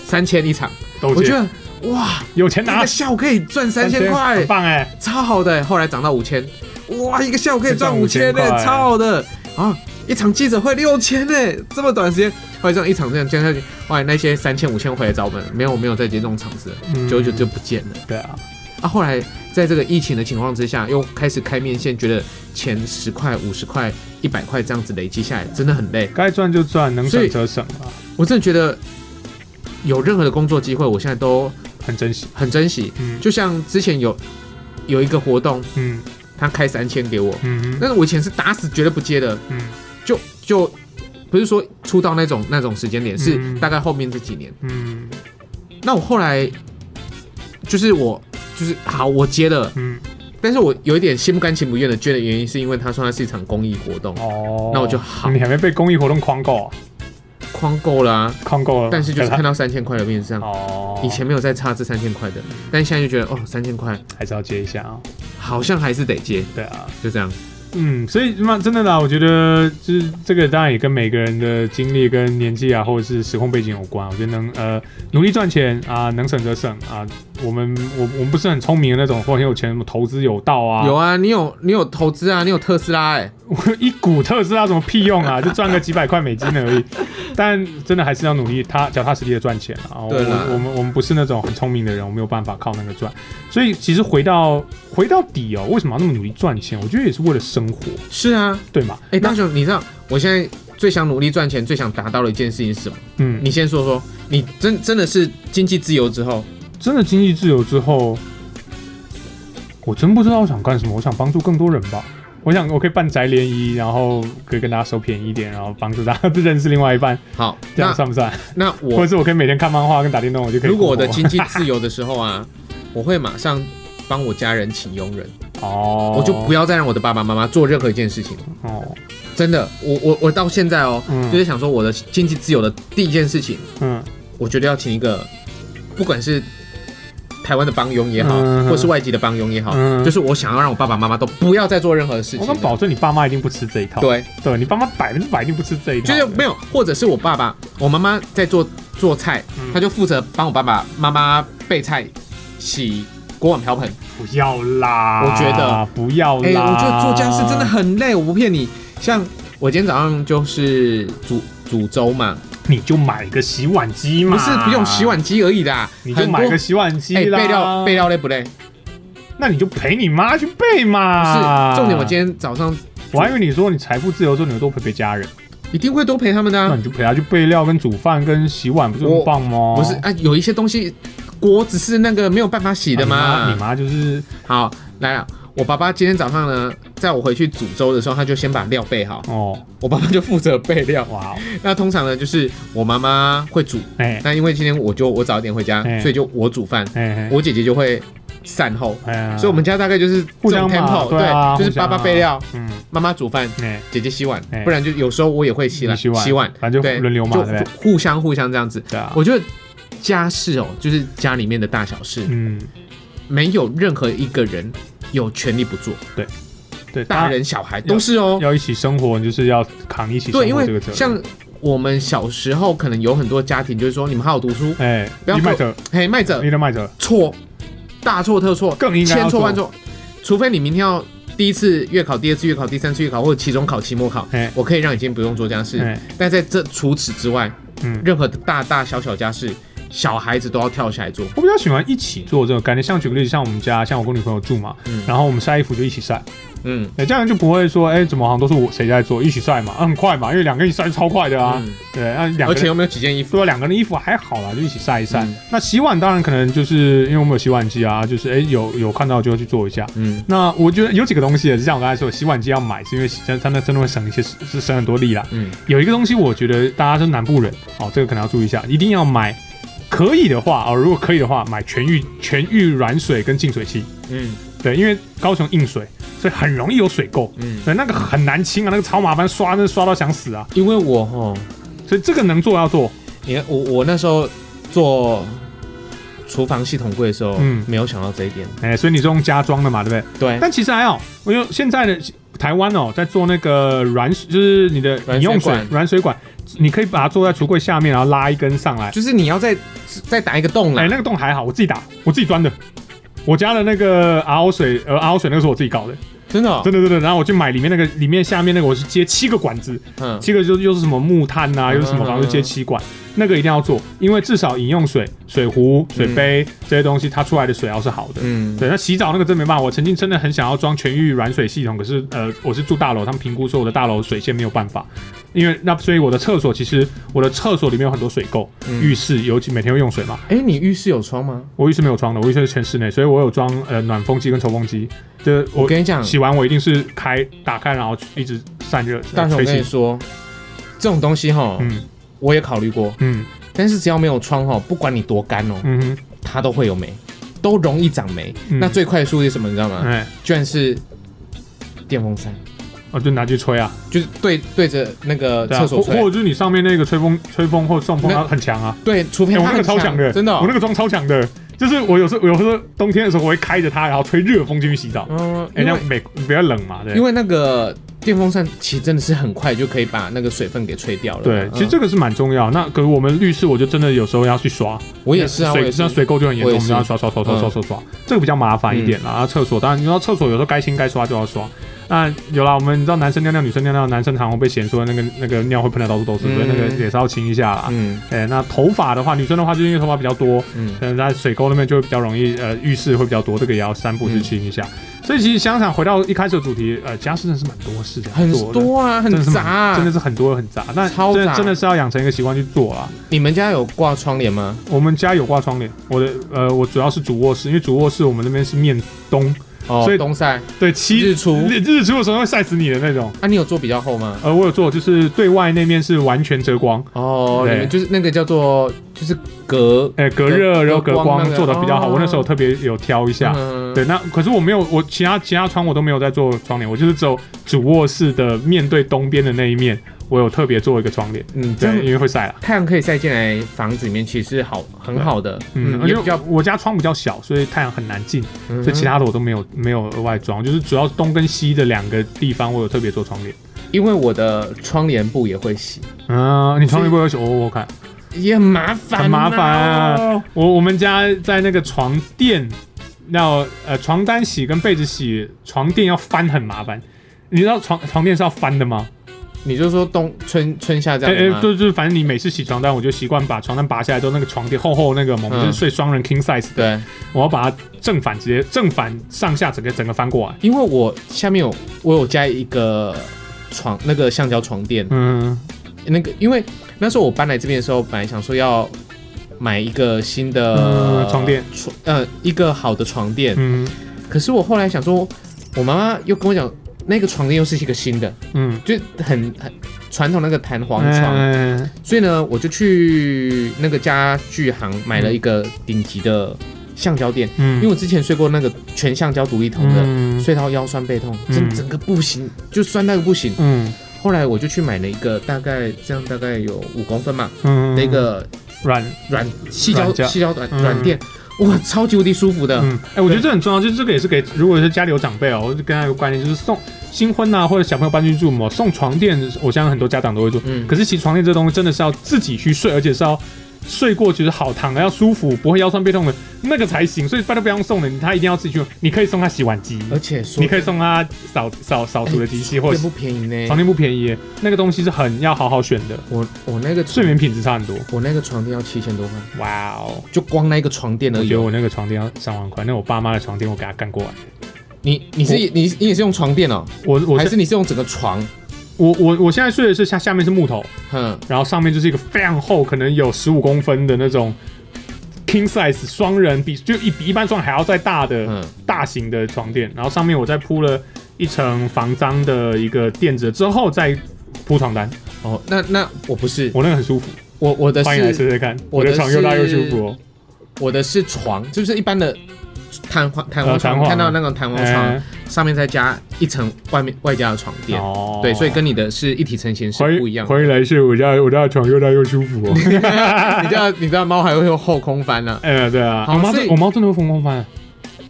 三千一场，我觉得哇，有钱拿一个，下午可以赚三千块很，棒哎，超好的。后来涨到五千，哇，一个下午可以赚赚五千5000块呢，超好的啊！一场记者会六千呢，这么短时间，后来这样一场这样降下去，后来那些三千五千回来找我们，没有没有再接这种场子了，嗯久久就不见了。对啊，啊，后来在这个疫情的情况之下，又开始开面线，觉得钱十块、五十块、一百块这样子累积下来，真的很累。该赚就赚，能省则省啊，我真的觉得有任何的工作机会，我现在都很珍惜。很珍惜。嗯。就像之前有有一个活动，嗯。他开三千给我，嗯但是我以前是打死绝对不接的，嗯。就就不是说出道那种那种时间点，是嗯。大概后面这几年。嗯。那我后来就是我就是好，我接了，嗯，但是我有一点心不甘情不愿的捐的原因，是因为他说他是一场公益活动，哦，那我就好你还没被公益活动框够啊，框够了啊，框够了，但是就是看到三千块的面上。哦，以前没有再差这三千块的，但现在就觉得哦，三千块还是要接一下啊，好像还是得接，对啊，就这样。嗯，所以那真的啦，我觉得就是这个当然也跟每个人的经历跟年纪啊，或者是时空背景有关。我觉得能呃努力赚钱啊，能省则省啊。我们我我们不是很聪明的那种，或很有钱，什么投资有道啊，有啊，你有你有投资啊，你有特斯拉哎、我 一股特斯拉什么屁用啊，就赚个几百块美金而已。但真的还是要努力，他脚踏实地的赚钱啊。我我们我们不是那种很聪明的人，我没有办法靠那个赚。所以其实回到回到底哦，为什么要那么努力赚钱？我觉得也是为了生活，是啊，对嘛？哎、大雄，你知道我现在最想努力赚钱、最想达到的一件事情是什么？嗯，你先说说，你真真的是经济自由之后，真的经济自由之后，我真不知道我想干什么。我想帮助更多人吧。我想我可以办宅联谊，然后可以跟大家收便宜一点，然后帮助大家认识另外一半，好，这样算不算？那我或者我是我可以每天看漫画跟打电动，我就可以如果我的经济自由的时候啊，我会马上帮我家人请佣人，哦，我就不要再让我的爸爸妈妈做任何一件事情。哦，真的，我我我到现在哦，嗯。就是想说我的经济自由的第一件事情，嗯。我觉得要请一个，不管是台湾的帮佣也好，嗯或是外籍的帮佣也好，嗯就是我想要让我爸爸妈妈都不要再做任何事情了。我敢保证你爸妈一定不吃这一套。对，对，你爸妈百分之百一定不吃这一套。就是没有，或者是我爸爸、我妈妈在做做菜，嗯他就负责帮我爸爸妈妈备菜、洗锅碗瓢盆。不要啦，我觉得不要啦。哎、我觉得做家事真的很累，我不骗你。像我今天早上就是煮煮粥嘛，你就买个洗碗机嘛，不是不用洗碗机而已的，你就买个洗碗机哎、啦。备料备料累不累？那你就陪你妈去备不。是重点，我今天早上我还以为你说你财富自由之后，你会多陪陪家人，一定会多陪他们的、啊。那你就陪他去备料、跟煮饭、跟洗碗，不是很棒吗？不是啊，有一些东西锅只是那个没有办法洗的啊嘛。你妈你妈就是好，来了。我爸爸今天早上呢，在我回去煮粥的时候，他就先把料备好，哦，我爸爸就负责备料。哇哦，那通常呢，就是我妈妈会煮，哎那因为今天我就我早一点回家，哎所以就我煮饭，哎哎，我姐姐就会善后，哎，所以我们家大概就是互相对啊就是爸爸备料，嗯，妈妈煮饭，哎，姐姐洗碗。哎，不然就有时候我也会洗碗洗碗，反正就对，轮流嘛互相互相这样子。对啊，我觉得家事哦，就是家里面的大小事，嗯，没有任何一个人有权利不做，对，大人小孩都是哦。要一起生活，就是要扛一起生对，因为活这个责任。像我们小时候，可能有很多家庭就是说，你们好好读书，哎，不要卖着，嘿，卖着你的卖着错，大错特错，更应该千错万错，除非你明天要第一次月考、第二次月考、第三次月考或者期中考、期末考哎，我可以让你今天不用做家事。哎，但在这除此之外，嗯，任何的大大小小家事，小孩子都要跳起来做。我比较喜欢一起做这个概念。像举个例子，像我们家，像我跟女朋友住嘛，嗯。然后我们晒衣服就一起晒，嗯哎，这样就不会说，哎，怎么好像都是我谁在做，一起晒嘛，啊很快嘛，因为两个人晒超快的啊，嗯，对，那两。而且有没有几件衣服？对啊，两个人衣服还好啦，就一起晒一晒。嗯那洗碗当然可能就是因为我们有洗碗机啊，就是哎有有看到就会去做一下。嗯那我觉得有几个东西，也是像我刚才说，洗碗机要买，是因为真真的真的会省一些是省很多力啦。嗯有一个东西，我觉得大家是南部人哦，这个可能要注意一下，一定要买。可以的话哦，如果可以的话，买全域全域软水跟净水器。嗯对，因为高雄硬水，所以很容易有水垢。嗯，对，那个很难清啊，那个超麻烦，刷那刷到想死啊。因为我哦，所以这个能做要做。你看我我那时候做厨房系统柜的时候，嗯没有想到这一点。哎、所以你是用加装的嘛，对不对？对，但其实还好，因为现在的台湾哦，在做那个软水，就是你的饮用水管软水管，你可以把它坐在橱柜下面，然后拉一根上来。就是你要再再打一个洞哎、啦。那个洞还好，我自己打，我自己钻的。我家的那个 RO 水，呃，RO 水那个是我自己搞的，真的？哦，真的真的。然后我去买里面那个，里面下面那个我是接七个管子，嗯。七个就又是什么木炭呐、又是什么，嗯反正就接七管，那个一定要做，因为至少饮用水、水壶、水杯、这些东西，它出来的水要是好的。嗯，对，那洗澡那个真没办法，我曾经真的很想要装全域软水系统，可是呃，我是住大楼，他们评估说我的大楼水线没有办法，因为那所以我的厕所其实我的厕所里面有很多水垢，嗯。浴室尤其每天会用水嘛，哎，你浴室有窗吗？我浴室没有窗的，我浴室是全室内，所以我有装呃暖风机跟抽风机，就是我我跟你讲，洗完我一定是开打开，然后一直散热但是，我跟你说，这种东西哈，嗯。我也考虑过，嗯。但是只要没有窗哈，不管你多干哦，嗯哼，它都会有霉，都容易长霉。嗯。那最快的速度是什么？你知道吗？哎，居然是电风扇，我就拿去吹啊，就是对对着那个对啊，厕所吹。或或者就是你上面那个吹风吹风或送风那它很强啊，对，除非哎、我它那个超强的，真的哦。我那个装超强的，就是我有时候我有时候冬天的时候我会开着它，然后吹热风进去洗澡，嗯，哎、那因为样美比较冷嘛，对因。为那个电风扇其实真的是很快就可以把那个水分给吹掉了。对，嗯其实这个是蛮重要。那可是我们浴室，我就真的有时候要去刷，我也是啊，我也是水像。水垢就很严重，我也们就要刷刷刷刷嗯刷刷刷，这个比较麻烦一点啦。然后厕所，当然你知道厕所有时候该清该刷就要刷。那有啦，我们你知道男生尿尿、女生尿尿，男生常会被嫌说那个那个尿会喷的到处都是，所以那个嗯也是要清一下啦。嗯哎、那头发的话，女生的话就是因为头发比较多，嗯，可能在水沟那边就会比较容易，呃，浴室会比较多，这个也要三步去清一下。所以其实想想回到一开始的主题，呃，家事真的是蛮多事的，很多啊，很真的是蛮杂啊。真的是很多很杂。那超杂真的真的是要养成一个习惯去做啊。你们家有挂窗帘吗？我们家有挂窗帘，我的呃，我主要是主卧室，因为主卧室我们那边是面东，哦，所以东晒对，七日出日日出的时候会晒死你的那种。啊，你有做比较厚吗？呃，我有做，就是对外那面是完全遮光，哦，你们就是那个叫做就是隔呃，隔热然后隔光做的比较好。哦我那时候特别有挑一下，嗯对，那可是我没有，我其他其他窗我都没有在做窗帘，我就是只有主卧室的面对东边的那一面，我有特别做一个窗帘，嗯，对，因为会晒啦。太阳可以晒进来房子里面，其实是好很好的，嗯，也比较，因为我家窗比较小，所以太阳很难进，嗯所以其他的我都没有没有额外装，就是主要东跟西的两个地方我有特别做窗帘。因为我的窗帘布也会洗，啊，你窗帘布会有洗？我我看也很麻烦，很麻烦啊哦。我我们家在那个床垫要呃床单洗跟被子洗，床垫要翻很麻烦。你知道床床垫是要翻的吗？你就说冬春春夏这哎哎，样子吗？就就是反正你每次洗床单，我就习惯把床单拔下来之后，那个床垫厚厚那个嘛，我们是睡双人 king size 的，对，我要把它正反直接正反上下整个整个翻过来。因为我下面有我有加一个床那个橡胶床垫，嗯那个因为那时候我搬来这边的时候，本来想说要买一个新的、嗯床垫，床呃一个好的床垫，嗯。可是我后来想说，我妈妈又跟我讲，那个床垫又是一个新的，嗯，就很很传统那个弹簧床，嗯所以呢，我就去那个家具行买了一个顶级的橡胶垫，嗯。因为我之前睡过那个全橡胶独立筒的，嗯。睡到腰酸背痛，嗯。整整个不行，就酸那个不行。嗯后来我就去买了一个大概这样大概有五公分嘛嗯的一个软。软细胶细胶软嗯。软垫，哇，超级无敌舒服的。嗯，哎、我觉得这很重要，就是这个也是给如果是家里有长辈哦，我就跟他有个观念，就是送新婚呐、或者小朋友搬进去住嘛，送床垫，我相信很多家长都会做。嗯，可是其实床垫这东西真的是要自己去睡，而且是要睡过觉得好躺的，要舒服，不会腰酸背痛的那个才行。所以拜托不用送的，他一定要自己去用。你可以送他洗碗机，而且说你可以送他扫扫扫除的机器，或者也不便宜呢。床垫不便宜，那个东西是很要好好选的，我我那个睡眠品质差很多。我那个床垫要七千多块，哇哦！就光那个床垫而已哦。我觉得我那个床垫要三万块，那我爸妈的床垫我给他干过完。你你是你你也是用床垫哦，我我还是你是用整个床？我我我现在睡的是下下面是木头，哼，然后上面就是一个非常厚，可能有十五公分的那种 king size 双人比就一比一般双人还要再大的嗯，大型的床垫，然后上面我再铺了一层防脏的一个垫子，之后再铺床单，哦，那那我不是，我那个很舒服，我我的欢迎来是试试看，我的床又大又舒服哦。我的是床，就是一般的弹簧弹簧床，看到那种弹簧床哎。上面再加一层外面外加的床垫。哦。对，所以跟你的是一体成型是不一样的。欢迎来试我家我家的床又大又舒服哦。你知道你知道猫还会有后空翻呢、哎，对啊，我猫我猫真的会后空翻，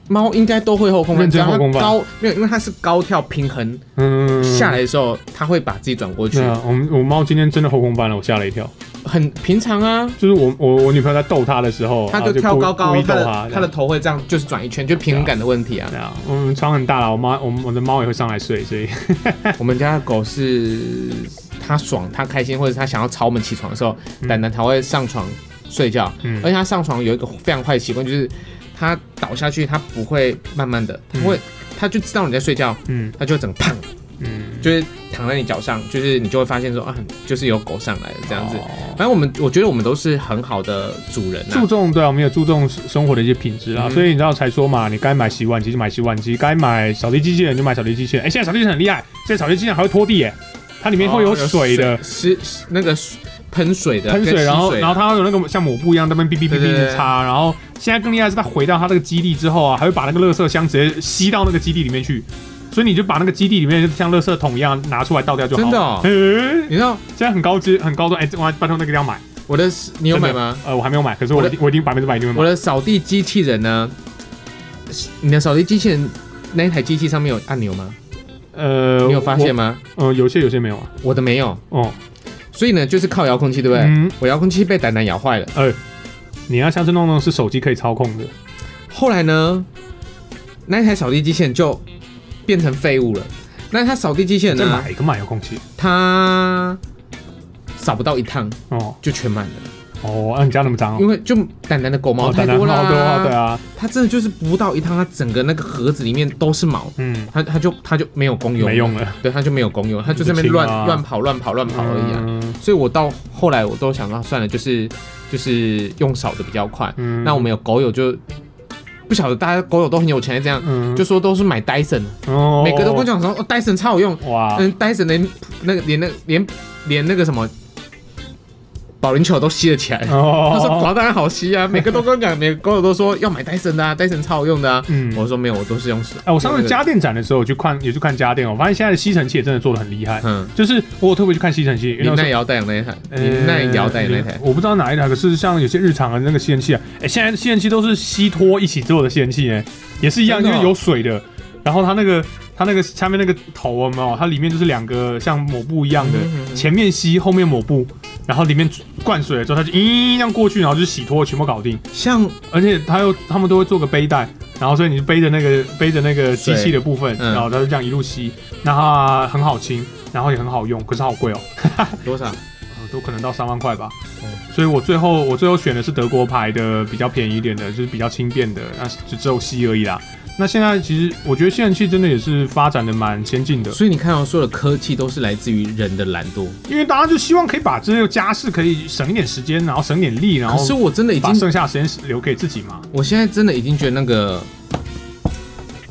猫应该都会后空翻，认只要它高没有，因为它是高跳平衡嗯，下来的时候，它会把自己转过去。我们我猫今天真的后空翻了，我吓了一跳。很平常啊。就是我我我女朋友在逗它的时候，它就跳高高，逗它，它的头会这样，就是转一圈，就平衡感的问题啊。对啊，我们床很大了，我妈我们我的猫也会上来睡，所以。我们家的狗是它爽、它开心，或者它想要吵我们起床的时候，嗯。蛋蛋它会上床睡觉，嗯。而且它上床有一个非常坏的习惯，就是它倒下去，它不会慢慢的，它会，它就知道你在睡觉，嗯。它就整个砰，嗯就是躺在你脚上，就是你就会发现说啊，就是有狗上来了这样子。哦反正我们我觉得我们都是很好的主人注啊，重对啊，我们也注重生活的一些品质啊，嗯所以你知道才说嘛，你该买洗碗机就买洗碗机，该买扫地机器人就买扫地机器人。哎、现在扫地机器人很厉害，现在扫地机器人还会拖地耶，它里面会有哦水的。是是那个水喷水的，喷水，然后然后它有那个像抹布一样在那边哔哔哔哔对对对的擦，然后现在更厉害是它回到它那个基地之后啊，还会把那个垃圾箱直接吸到那个基地里面去，所以你就把那个基地里面像垃圾桶一样拿出来倒掉就好。真的哦嘿你知道现在很高级很高端，哎、这我拜托那个要买。我的你有买吗？呃，我还没有买，可是我我的一定我一定百分之百一定会买。我的扫地机器人呢？你的扫地机器人那一台机器上面有按钮吗？呃，你有发现吗？我？呃，有些有些没有啊。我的没有，哦，所以呢，就是靠遥控器，对不对？嗯，我遥控器被蛋蛋咬坏了，哎你要下次弄弄是手机可以操控的。后来呢，那一台扫地机器人就变成废物了。那一台扫地机器人呢，再买一个买遥控器。它扫不到一趟哦。就全满了，哦，啊，你家那么脏哦？因为就蛋蛋的狗毛哦太多了、好多啊，对啊，它真的就是不到一趟，它整个那个盒子里面都是毛，嗯，它它就它就没有功用，没用，了，对，它就没有功用，它就在那边乱不清啊。乱跑乱跑乱跑而已啊。嗯。所以我到后来我都想到算了，就是就是用扫的比较快。嗯。那我们有狗友就不晓得大家狗友都很有钱，这样嗯。就说都是买 Dyson，哦。每个都跟我讲说哦 Dyson 超好用，哇，嗯 Dyson 连那个连那连连那个什么保龄球都吸了起来。哦，他说：“宝当然好吸啊，每个都跟我讲，每个狗友都说要买 Dyson 的啊，Dyson 超好用的啊。嗯，我说没有，我都是用手。哎，我上次，家电展的时候，我去看也去看家电哦，我发现现在的吸尘器也真的做的很厉害。嗯，就是我特别去看吸尘器，因为那时候林奈瑶代言那一台，呃林奈瑶代言那一台，我不知道哪一台，可是像有些日常的那个吸尘器啊，哎、现在吸尘器都是吸脱一起做的吸尘器，哎，也是一样，真的哦因为有水的，然后它那个它那个下面那个头有没有？它里面就是两个像抹布一样的，前面吸，后面抹布，然后里面灌水了之后，它就咦这样过去，然后就洗脱，全部搞定。像而且它又他们都会做个背带，然后所以你背着那个背着那个机器的部分，嗯然后它就这样一路吸，那它很好清，然后也很好用，可是好贵哦。多少？呃，都可能到三万块吧。哦所以我最后我最后选的是德国牌的，比较便宜一点的，就是比较轻便的，那就只有吸而已啦。那现在其实我觉得吸尘器真的也是发展的蛮先进的，所以你看到所有的科技都是来自于人的懒惰。因为大家就希望可以把这个家事可以省一点时间，然后省点力，然后可是我真的已经，把剩下的时间留给自己嘛。我现在真的已经觉得那个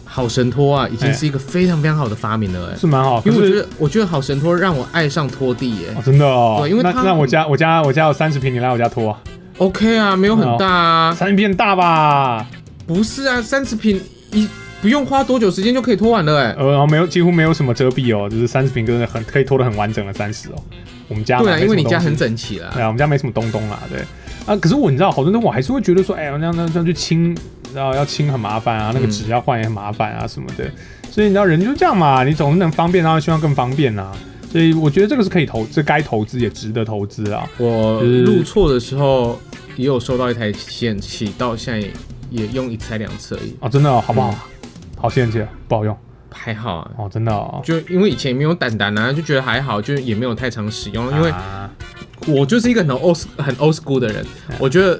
好神拖啊，已经是一个非常非常好的发明了、哎、是蛮好，因为我觉得，我觉得好神拖让我爱上拖地、耶哦，真的哦，对因为那那我家我家我家有三十平，你来我家拖啊，OK 啊，没有很大啊，三十平很大吧？不是啊，三十平一不用花多久时间就可以拖完了哎、呃，然后没有几乎没有什么遮蔽哦，就是三十平真的很可以拖得很完整的三十哦。我们家对啊，因为你家很整齐啦。对啊，我们家没什么东东啦，对啊。可是我你知道，好多人我还是会觉得说，哎呀，那样那样这样去清，然后要清很麻烦啊，那个嗯纸要换也很麻烦啊什么的。所以你知道人就这样嘛，你总是能方便，然后希望更方便啊。所以我觉得这个是可以投，这该投资也值得投资啊。我入错的时候也有收到一台吸尘器，到现在也用一次还两次而已，哦，真的、哦、好不好？好吸尘器不好用还好啊。哦，真的哦。就因为以前也没有胆胆啊，就觉得还好，就也没有太常使用。因为啊我就是一个很 old 很 old school 的人，我觉得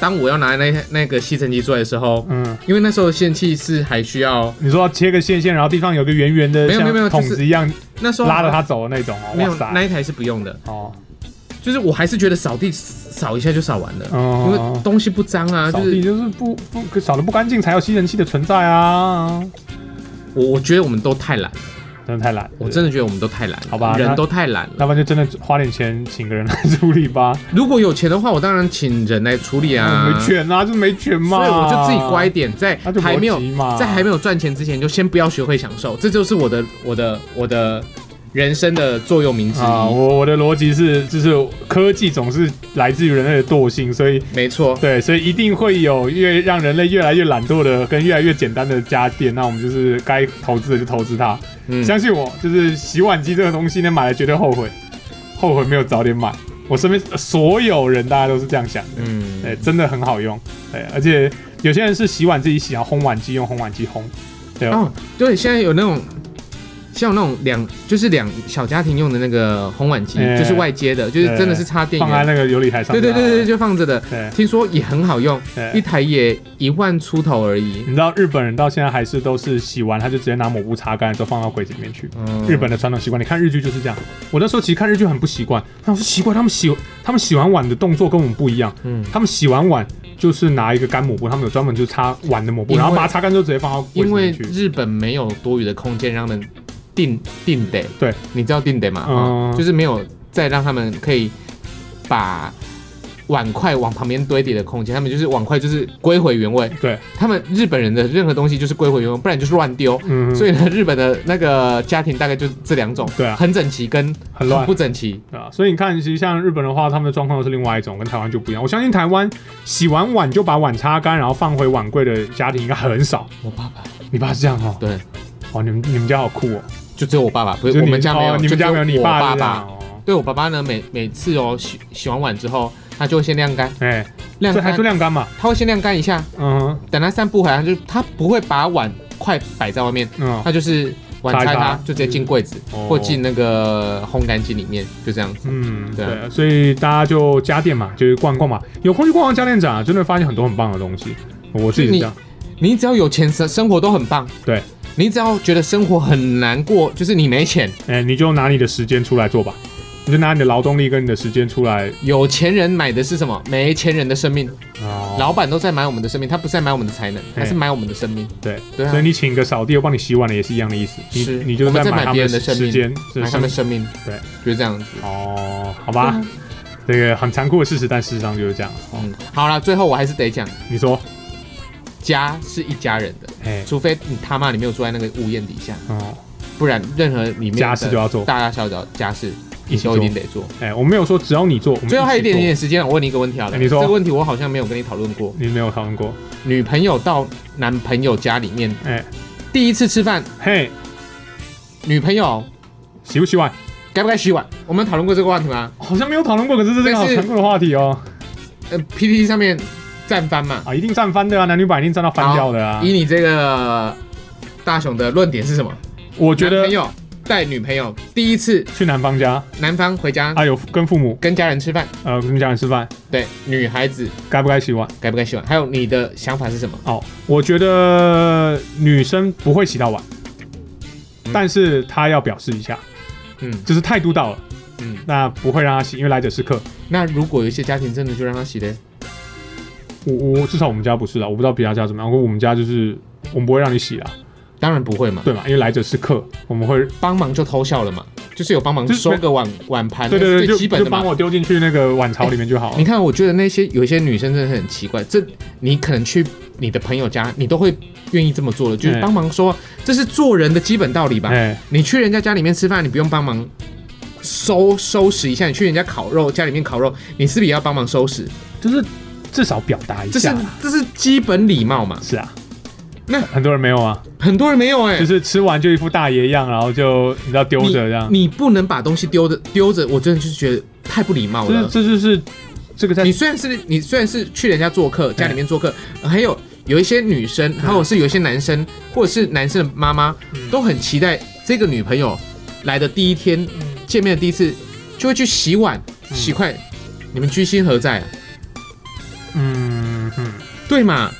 当我要拿那那个吸尘器出来的时候，嗯，因为那时候的吸尘器是还需要，你说要切个线线，然后地方有个圆圆的，没有没有没有子一样那时候拉着它走的那种哦。没有那一台是不用的，哦，就是我还是觉得扫地扫一下就扫完了，因为哦，东西不脏啊，就是扫地就是不不扫的不干净才有吸尘器的存在啊。我我觉得我们都太懒了，真的太懒，我真的觉得我们都太懒了，好吧人都太懒了。要不然就真的花点钱请个人来处理吧。如果有钱的话，我当然请人来处理啊，没权啊，就没权嘛。所以我就自己乖一点，在还没有在还没有赚钱之前，就先不要学会享受，这就是我的我的我的人生的座右铭之啊，一。我我的逻辑是，就是科技总是来自于人类的惰性，所以没错，对，所以一定会有越让人类越来越懒惰的跟越来越简单的家电。那我们就是该投资的就投资它。嗯，相信我，就是洗碗机这个东西呢，买了绝对后悔，后悔没有早点买。我身边所有人大家都是这样想的，嗯，对，真的很好用，对，而且有些人是洗碗自己洗，然后烘碗机用烘碗机烘，对哦，对，现在有那种像那种两就是两小家庭用的那个烘碗机，哎就是外接的，就是真的是插电源，放在那个琉璃台上对。对对对，就放着的。听说也很好用，一。台也一万出头而已。你知道日本人到现在还是都是洗完他就直接拿抹布擦干，之后放到柜子里面去。嗯日本的传统习惯，你看日剧就是这样。我那时候其实看日剧很不习惯，我说奇怪，他们洗他们洗完碗的动作跟我们不一样。嗯，他们洗完碗就是拿一个干抹布，他们有专门就是擦碗的抹布，然后把它擦干之后直接放到柜子因为里面去。日本没有多余的空间让他们定定得，对，你知道定得吗？嗯哦就是没有再让他们可以把碗筷往旁边堆叠的空间，他们就是碗筷就是归回原位。对，他们日本人的任何东西就是归回原位，不然就是乱丢。嗯，所以呢，日本的那个家庭大概就是这两种，对啊很整齐跟很乱不整齐。对啊，所以你看，其实像日本的话，他们的状况是另外一种，跟台湾就不一样。我相信台湾洗完碗就把碗擦干，然后放回碗柜的家庭应该很少。我爸爸你爸是这样哦？对，哦，你们你们家好酷哦！就只有我爸爸，不是我们家没有，哦你们家没有，你爸爸。对我爸爸呢，每每次哦洗洗完碗之后，他就会先晾干，哎，晾干还是干，晾干嘛？他会先晾干一下，嗯哼。等他散步回来，就他不会把碗筷摆在外面，嗯，他就是碗擦一擦。就直接进柜子哦或进那个烘干机里面，就这样子。嗯，对所以大家就家电嘛，就是逛逛嘛，有空去逛逛家电展啊，真的发现很多很棒的东西。我自己是这样，你只要有钱，生生活都很棒。对，你只要觉得生活很难过，就是你没钱。哎，你就拿你的时间出来做吧，你就拿你的劳动力跟你的时间出来有钱人买的是什么？没钱人的生命。哦。老板都在买我们的生命，他不是在买我们的才能，他哎是买我们的生命。对，对啊所以，你请个扫地，我帮你洗碗的也是一样的意思。你是你就是我们在买买他们别人的生命时间，是买他们生命。对，就是这样子。哦，好吧，这个很残酷的事实，但事实上就是这样。哦，嗯，好了，最后我还是得讲，你说，家是一家人的，哎，除非你他妈你没有住在那个屋檐底下，哦，不然任何里面家事就要做，大大小小家事，你都一定得做。哎，我没有说只要你做，最后还有一点点时间，我问你一个问题好了。哎你说这个问题我好像没有跟你讨论过。你没有讨论过，女朋友到男朋友家里面哎，第一次吃饭，嘿，女朋友洗不洗碗？该不该洗碗？我们有讨论过这个话题吗？好像没有讨论过，可是这是个好但是残酷的话题哦。呃，PPT 上面站翻嘛。啊，一定站翻的啊，男女版一定站到翻掉的啊。以你这个大雄的论点是什么？我觉得朋友带女朋友第一次去男方家，男方回家啊，有跟父母跟家人吃饭，呃跟家人吃饭，对女孩子该不该洗碗？该不该洗碗？还有你的想法是什么？哦，我觉得女生不会洗到碗，嗯但是她要表示一下，嗯就是态度到了，嗯，那不会让她洗，因为来者是客。那如果有一些家庭真的就让她洗嘞？我我至少我们家不是啦，我不知道别家家怎么样，我们家就是我们不会让你洗啦，当然不会嘛，对嘛？因为来者是客，我们会帮忙就偷笑了嘛。就是有帮忙就是收个碗碗盘，对最就基本的帮。我丢进去那个碗槽里面就好了你。看，我觉得那些有一些女生真的很奇怪，这你可能去你的朋友家，你都会愿意这么做的，就是哎帮忙说，这是做人的基本道理吧。哎，你去人家家里面吃饭，你不用帮忙收收拾一下；你去人家烤肉家里面烤肉，你是不是也要帮忙收拾？就是至少表达一这是下啦。这是基本礼貌嘛。是啊，那很多人没有啊，很多人没有哎、就是吃完就一副大爷样，然后就你知道丢着这样。你不能把东西丢着丢着，我真的就是觉得太不礼貌这了。这就是这个在你虽然是你虽然是去人家做客，家里面做客，呃还有有一些女生，还有是有一些男生，或者是男生的妈妈，嗯都很期待这个女朋友来的第一天见面的第一次，就会去洗碗、嗯洗筷。你们居心何在、啊？对嘛？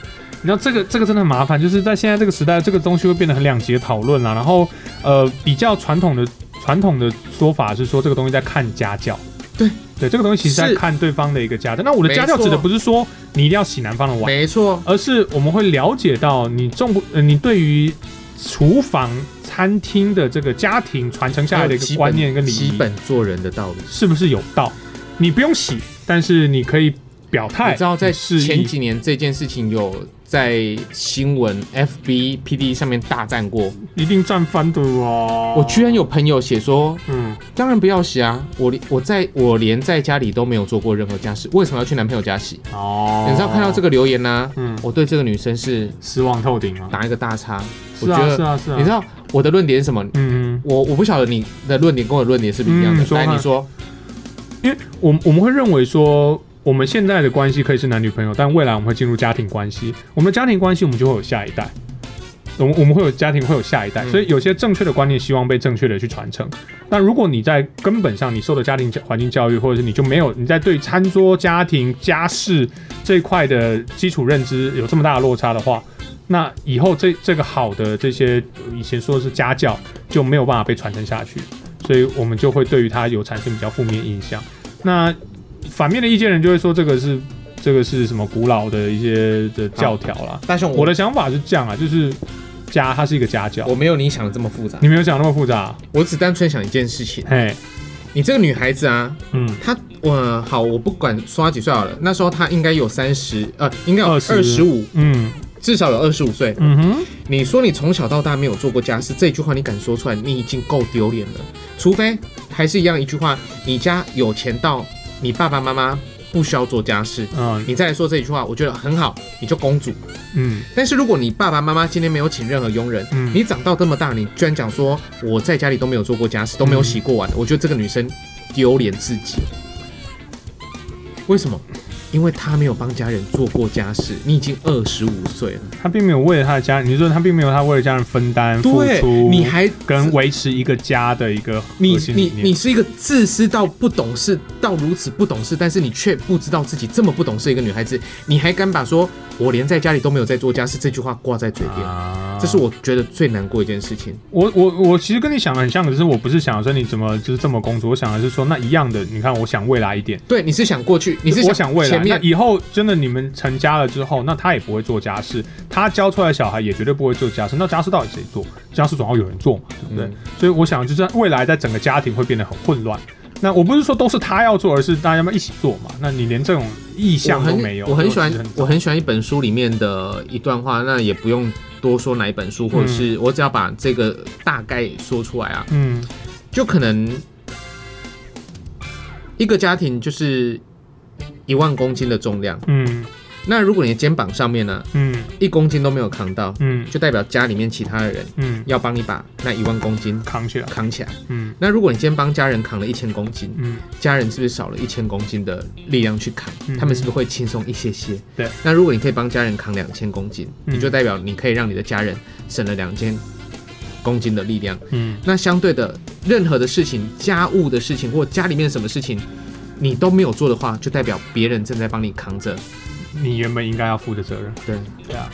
你知道这个这个真的很麻烦，就是在现在这个时代，这个东西会变得很两极的讨论啦。然后呃，比较传统的传统的说法是说，这个东西在看家教。对对，这个东西其实在看对方的一个家教。那我的家教指的不是说你一定要洗男方的碗，没错，而是我们会了解到你重不呃，你对于厨房、餐厅的这个家庭传承下来的一个观念跟礼基，本做人的道理。是不是有道？你不用洗，但是你可以表态。你知道在前几年这件事情有在新闻、FB、PD 上面大战过。一定战翻的哦。我居然有朋友写说，嗯。当然不要洗啊！我连我在我连在家里都没有做过任何家事，为什么要去男朋友家洗？哦，你知道看到这个留言呢、嗯，我对这个女生是失望透顶啊？打一个大叉。我是啊，觉得，是啊，是啊。你知道我的论点是什么？嗯，我我不晓得你的论点跟我的论点是不是一样的。来，嗯说看你说，因为我们我们会认为说，我们现在的关系可以是男女朋友，但未来我们会进入家庭关系。我们的家庭关系，我们就会有下一代。我们我们会有家庭，会有下一代，嗯所以有些正确的观念希望被正确的去传承。那如果你在根本上你受的家庭环境教育，或者是你就没有你在对餐桌、家庭、家事这一块的基础认知有这么大的落差的话，那以后这这个好的这些以前说的是家教就没有办法被传承下去，所以我们就会对于它有产生比较负面印象。那反面的意见人就会说这个是这个是什么古老的一些的教条啦。但是，我的想法是这样啊，就是家它是一个家教我，没有你想的这么复杂，你没有想那么复杂。我只单纯想一件事情。嘿，你这个女孩子啊，嗯，她我好，我不管说她几岁好了，那时候她应该有三十，呃，应该有二十五，嗯至少有二十五岁。嗯哼，你说你从小到大没有做过家事，这句话你敢说出来，你已经够丢脸了。除非还是一样一句话，你家有钱到你爸爸妈妈不需要做家事，嗯你再来说这一句话，我觉得很好，你就公主。嗯但是如果你爸爸妈妈今天没有请任何佣人，嗯，你长到这么大，你居然讲说我在家里都没有做过家事，都没有洗过碗，我觉得这个女生丢脸自己。为什么？因为他没有帮家人做过家事。你已经二十五岁了，他并没有为了他的家人，你说他并没有他为了家人分担付，出，你还跟维持一个家的一个你你你是一个自私到不懂事到如此不懂事，但是你却不知道自己这么不懂事一个女孩子，你还敢把说我连在家里都没有在做家事这句话挂在嘴边，啊。这是我觉得最难过一件事情。我我我其实跟你想的很像，可是我不是想说你怎么就是这么工作，我想的是说那一样的，你看我想未来一点，对，你是想过去，你是我想未来，那以后真的你们成家了之后，那他也不会做家事，他教出来的小孩也绝对不会做家事，那家事到底谁做？家事总要有人做嘛，对不对？嗯所以我想就是未来在整个家庭会变得很混乱。那我不是说都是他要做，而是大家要一起做嘛。那你连这种意向都没有，我很喜欢我很喜欢一本书里面的一段话，那也不用多说哪一本书，或者是我只要把这个大概说出来啊，嗯就可能一个家庭就是一万公斤的重量，嗯。那如果你的肩膀上面呢、嗯。一公斤都没有扛到，嗯。就代表家里面其他的人嗯，要帮你把那一万公斤扛起来，扛起来。嗯。那如果你今天帮家人扛了一千公斤，嗯。家人是不是少了一千公斤的力量去扛？嗯。他们是不是会轻松一些些？对。那如果你可以帮家人扛两千公斤，嗯。你就代表你可以让你的家人省了两千公斤的力量。嗯。那相对的，任何的事情、家务的事情或家里面什么事情，你都没有做的话，就代表别人正在帮你扛着。你原本应该要负的责任。对，对啊，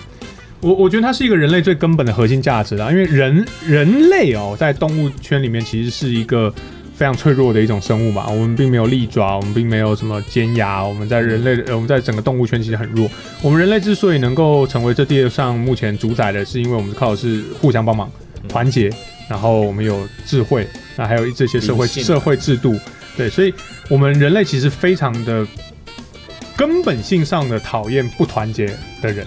我我觉得它是一个人类最根本的核心价值啦，因为人人类哦，在动物圈里面其实是一个非常脆弱的一种生物嘛，我们并没有利爪，我们并没有什么尖牙，我们在人类的，呃我们在整个动物圈其实很弱。我们人类之所以能够成为这地球上目前主宰的，是因为我们靠的是互相帮忙、团结。然后我们有智慧，那还有这些社会社会制度，对，所以我们人类其实非常的根本性上的讨厌不团结的人，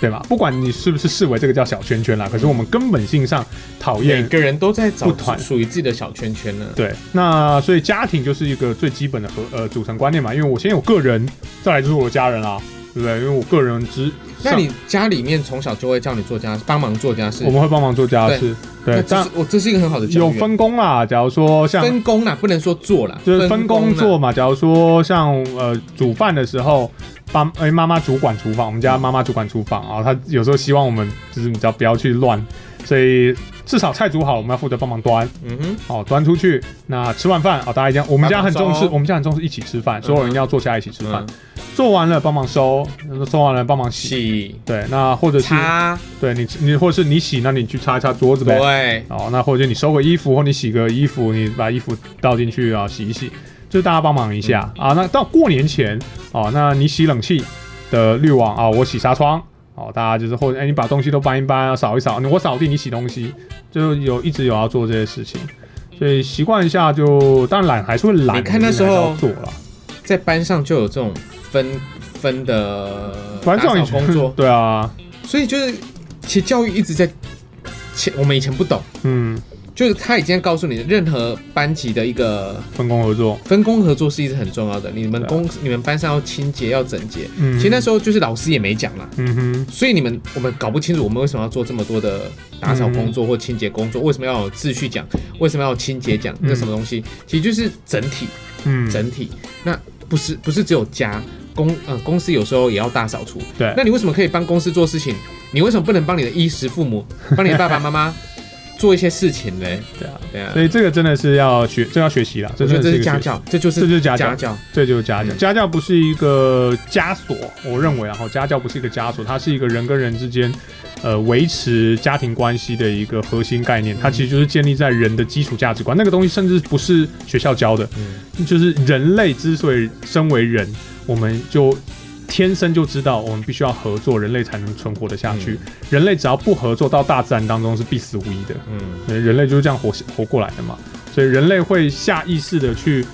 对吧？不管你是不是视为这个叫小圈圈啦，可是我们根本性上讨厌每。个人都在找不团属于自己的小圈圈呢。对，那所以家庭就是一个最基本的和呃组成观念嘛，因为我先有个人，再来就是我的家人啦，对不对？因为我个人只那你家里面从小就会叫你做家，帮忙做家事我，们会帮忙做家事，对但是我这是一个很好的。有分工啦。假如说像分工啦，不能说做啦，就是分工做嘛，假如说像呃煮饭的时候，帮哎妈妈主管厨房，我们家妈妈主管厨房啊，她有时候希望我们就是你知道不要去乱，所以至少菜煮好，我们要负责帮忙端，嗯哼，哦端出去。那吃完饭哦，大家一定要我们家很重视，我们家很重视一起吃饭，所有人一定要坐下来一起吃饭。嗯，做完了帮忙收，收完了帮忙洗。洗。对，那或者是，对你你或者是你洗，那你去擦一擦桌子呗。对，哦，那或者你收个衣服，或你洗个衣服，你把衣服倒进去啊，洗一洗，就是大家帮忙一下、嗯。啊。那到过年前哦，那你洗冷气的滤网啊，我洗纱窗哦，大家就是或者哎、你把东西都搬一搬啊，扫一扫，我扫地，你洗东西，就有一直有要做这些事情，所以习惯一下就，当然懒还是会懒，你看那时候做了，在班上就有这种分分的班上工作，对啊，所以就是其实教育一直在前，我们以前不懂，嗯，就是他已经告诉你，任何班级的一个分工合作，分工合作是一直很重要的。你们公你们班上要清洁要整洁，嗯，其实那时候就是老师也没讲啦。嗯哼，所以你们我们搞不清楚我们为什么要做这么多的打扫工作或清洁工作，为什么要有秩序讲，为什么要有清洁奖，嗯那什么东西？其实就是整体嗯，整体，那不是不是只有家公呃公司有时候也要大扫除。对，那你为什么可以帮公司做事情？你为什么不能帮你的衣食父母，帮你的爸爸妈妈做一些事情嘞？对啊，对啊，所以这个真的是要学，这要学习了，我觉得这真的一个学习是家教，这就是这就是家教家教。这就是家教，嗯家教不是一个枷锁，我认为，啊，哈家教不是一个枷锁，它是一个人跟人之间，呃，维持家庭关系的一个核心概念。它其实就是建立在人的基础价值观，那个东西甚至不是学校教的，嗯，就是人类之所以身为人，我们就天生就知道我们必须要合作，人类才能存活得下去。人类只要不合作，到大自然当中是必死无疑的。嗯，呃人类就是这样活活过来的嘛，所以人类会下意识的去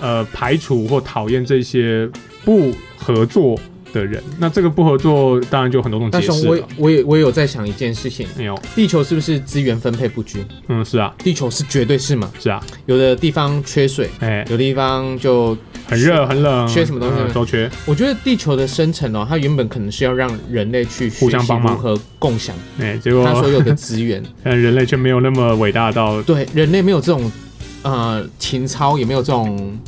呃排除或讨厌这些不合作的人。那这个不合作当然就有很多种解释了。我也我也有在想一件事情，没有，地球是不是资源分配不均？嗯，是啊，地球是绝对是嘛，是啊，有的地方缺水，哎、有的地方就很热很冷，缺什么东西？嗯都缺，我觉得地球的生成哦，它原本可能是要让人类去互相帮忙。学习如何共享。哎、结果它所有的资源。但 人类却没有那么伟大到，对，人类没有这种呃情操，也没有这种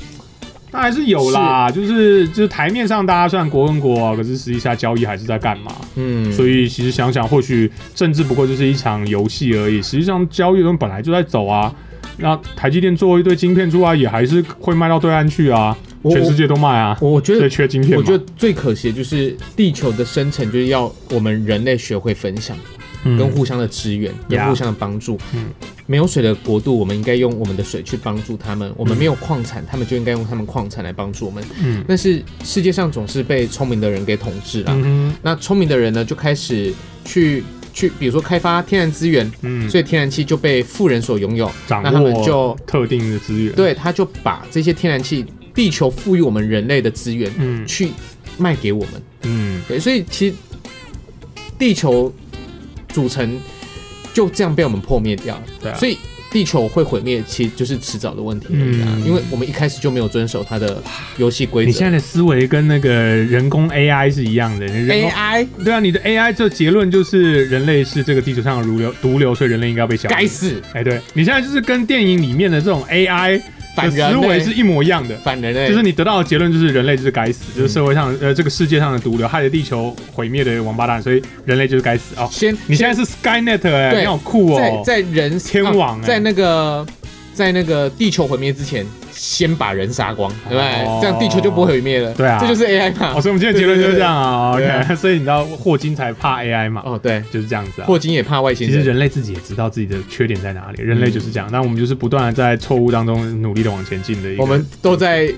那还是有啦，就是就是台面上大家虽然国跟国啊，可是实际下交易还是在干嘛？嗯，所以其实想想，或许政治不过就是一场游戏而已。实际上，交易的东西本来就在走啊。那台积电做一堆晶片出来，也还是会卖到对岸去啊，全世界都卖啊。我我觉得缺晶片。我觉得最可惜的就是地球的生成，就是要我们人类学会分享，嗯跟互相的支援，跟互相的帮助。嗯没有水的国度，我们应该用我们的水去帮助他们；我们没有矿产，他们就应该用他们矿产来帮助我们。嗯但是世界上总是被聪明的人给统治了。嗯那聪明的人呢，就开始去去，比如说开发天然资源，嗯，所以天然气就被富人所拥有。掌那他们握就特定的资源。，对，他就把这些天然气，地球赋予我们人类的资源嗯去卖给我们。嗯对，所以其实地球组成就这样被我们破灭掉了。对啊。所以地球会毁灭，其实就是迟早的问题而已啊。嗯因为我们一开始就没有遵守它的游戏规则你现。在的思维跟那个人工 AI 是一样的。人工 AI 对啊，你的 AI 这结论就是人类是这个地球上的毒瘤，毒瘤，所以人类应该要被消灭。该死，哎，对你现在就是跟电影里面的这种 AI 的反思维是一模一样的。反人类，就是你得到的结论就是人类就是该死，嗯就是社会上呃这个世界上的毒瘤，害得地球毁灭的王八蛋，所以人类就是该死哦。先你现在是 Skynet 哎、对你好酷在哦！在人天网欸啊在那个在那个地球毁灭之前，先把人杀光，对不对？哦这样地球就不会毁灭了。对啊这就是 AI 嘛哦，。所以我们今天结论就是这样啊。OK，所以你知道霍金才怕 AI 嘛，哦，对，就是这样子啊。霍金也怕外星人。其实人类自己也知道自己的缺点在哪里，人类就是这样。那我们就是不断的在错误当中努力的往前进的一。我们都在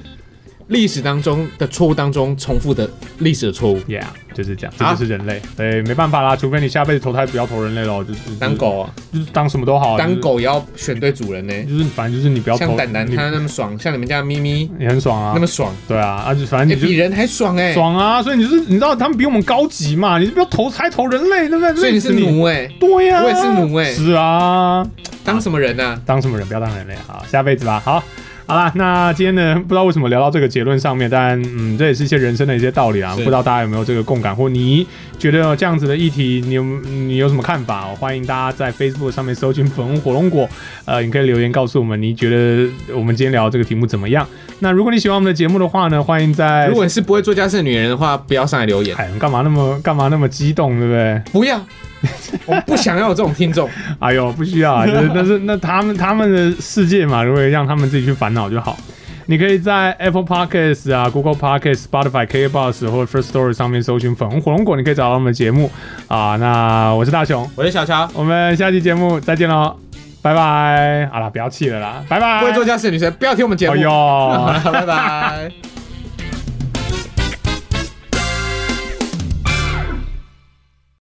历史当中的错误当中重复的历史的错误。Yeah，就是这样，这就是人类。所以没办法啦，除非你下辈子投胎不要投人类咯，就是当，狗啊，就是当什么都好啊，当狗也要选对主人呢。就是，就是反正就是你不要投，像蛋蛋你他那么爽，像你们家咪咪也很爽啊那，么爽，对啊，啊就反正哎，你就比人还爽哎。爽啊，所以你就是你知道他们比我们高级嘛，你就不要投胎投人类，对不对？所以你是奴哎，对呀、我也是奴欸是啊，当什么人呢？当什么人不要当人类，好，下辈子吧。好，好啦，那今天呢，不知道为什么聊到这个结论上面，但嗯，这也是一些人生的一些道理啊，不知道大家有没有这个共感，或你觉得这样子的议题，你有你有什么看法、哦？欢迎大家在 Facebook 上面搜寻粉红火龙果，呃，你可以留言告诉我们，你觉得我们今天聊这个题目怎么样？那如果你喜欢我们的节目的话呢，欢迎在如果你是不会做家事的女人的话，不要上来留言，干嘛那么干嘛那么激动，对不对？不要，我不想要有这种听众。哎呦，不需要啊，就是但是那他们他们的世界嘛，如果让他们自己去烦恼就好。你可以在 Apple Podcasts 啊、Google Podcasts、Spotify、KKBox 或者 First Story 上面搜寻粉红火龙果，你可以找到我们的节目啊。那我是大雄，我是小乔，我们下期节目再见喽，拜拜。好了，不要气了啦，拜拜。不会做家事的女生不要听我们节目。哎呦。拜拜。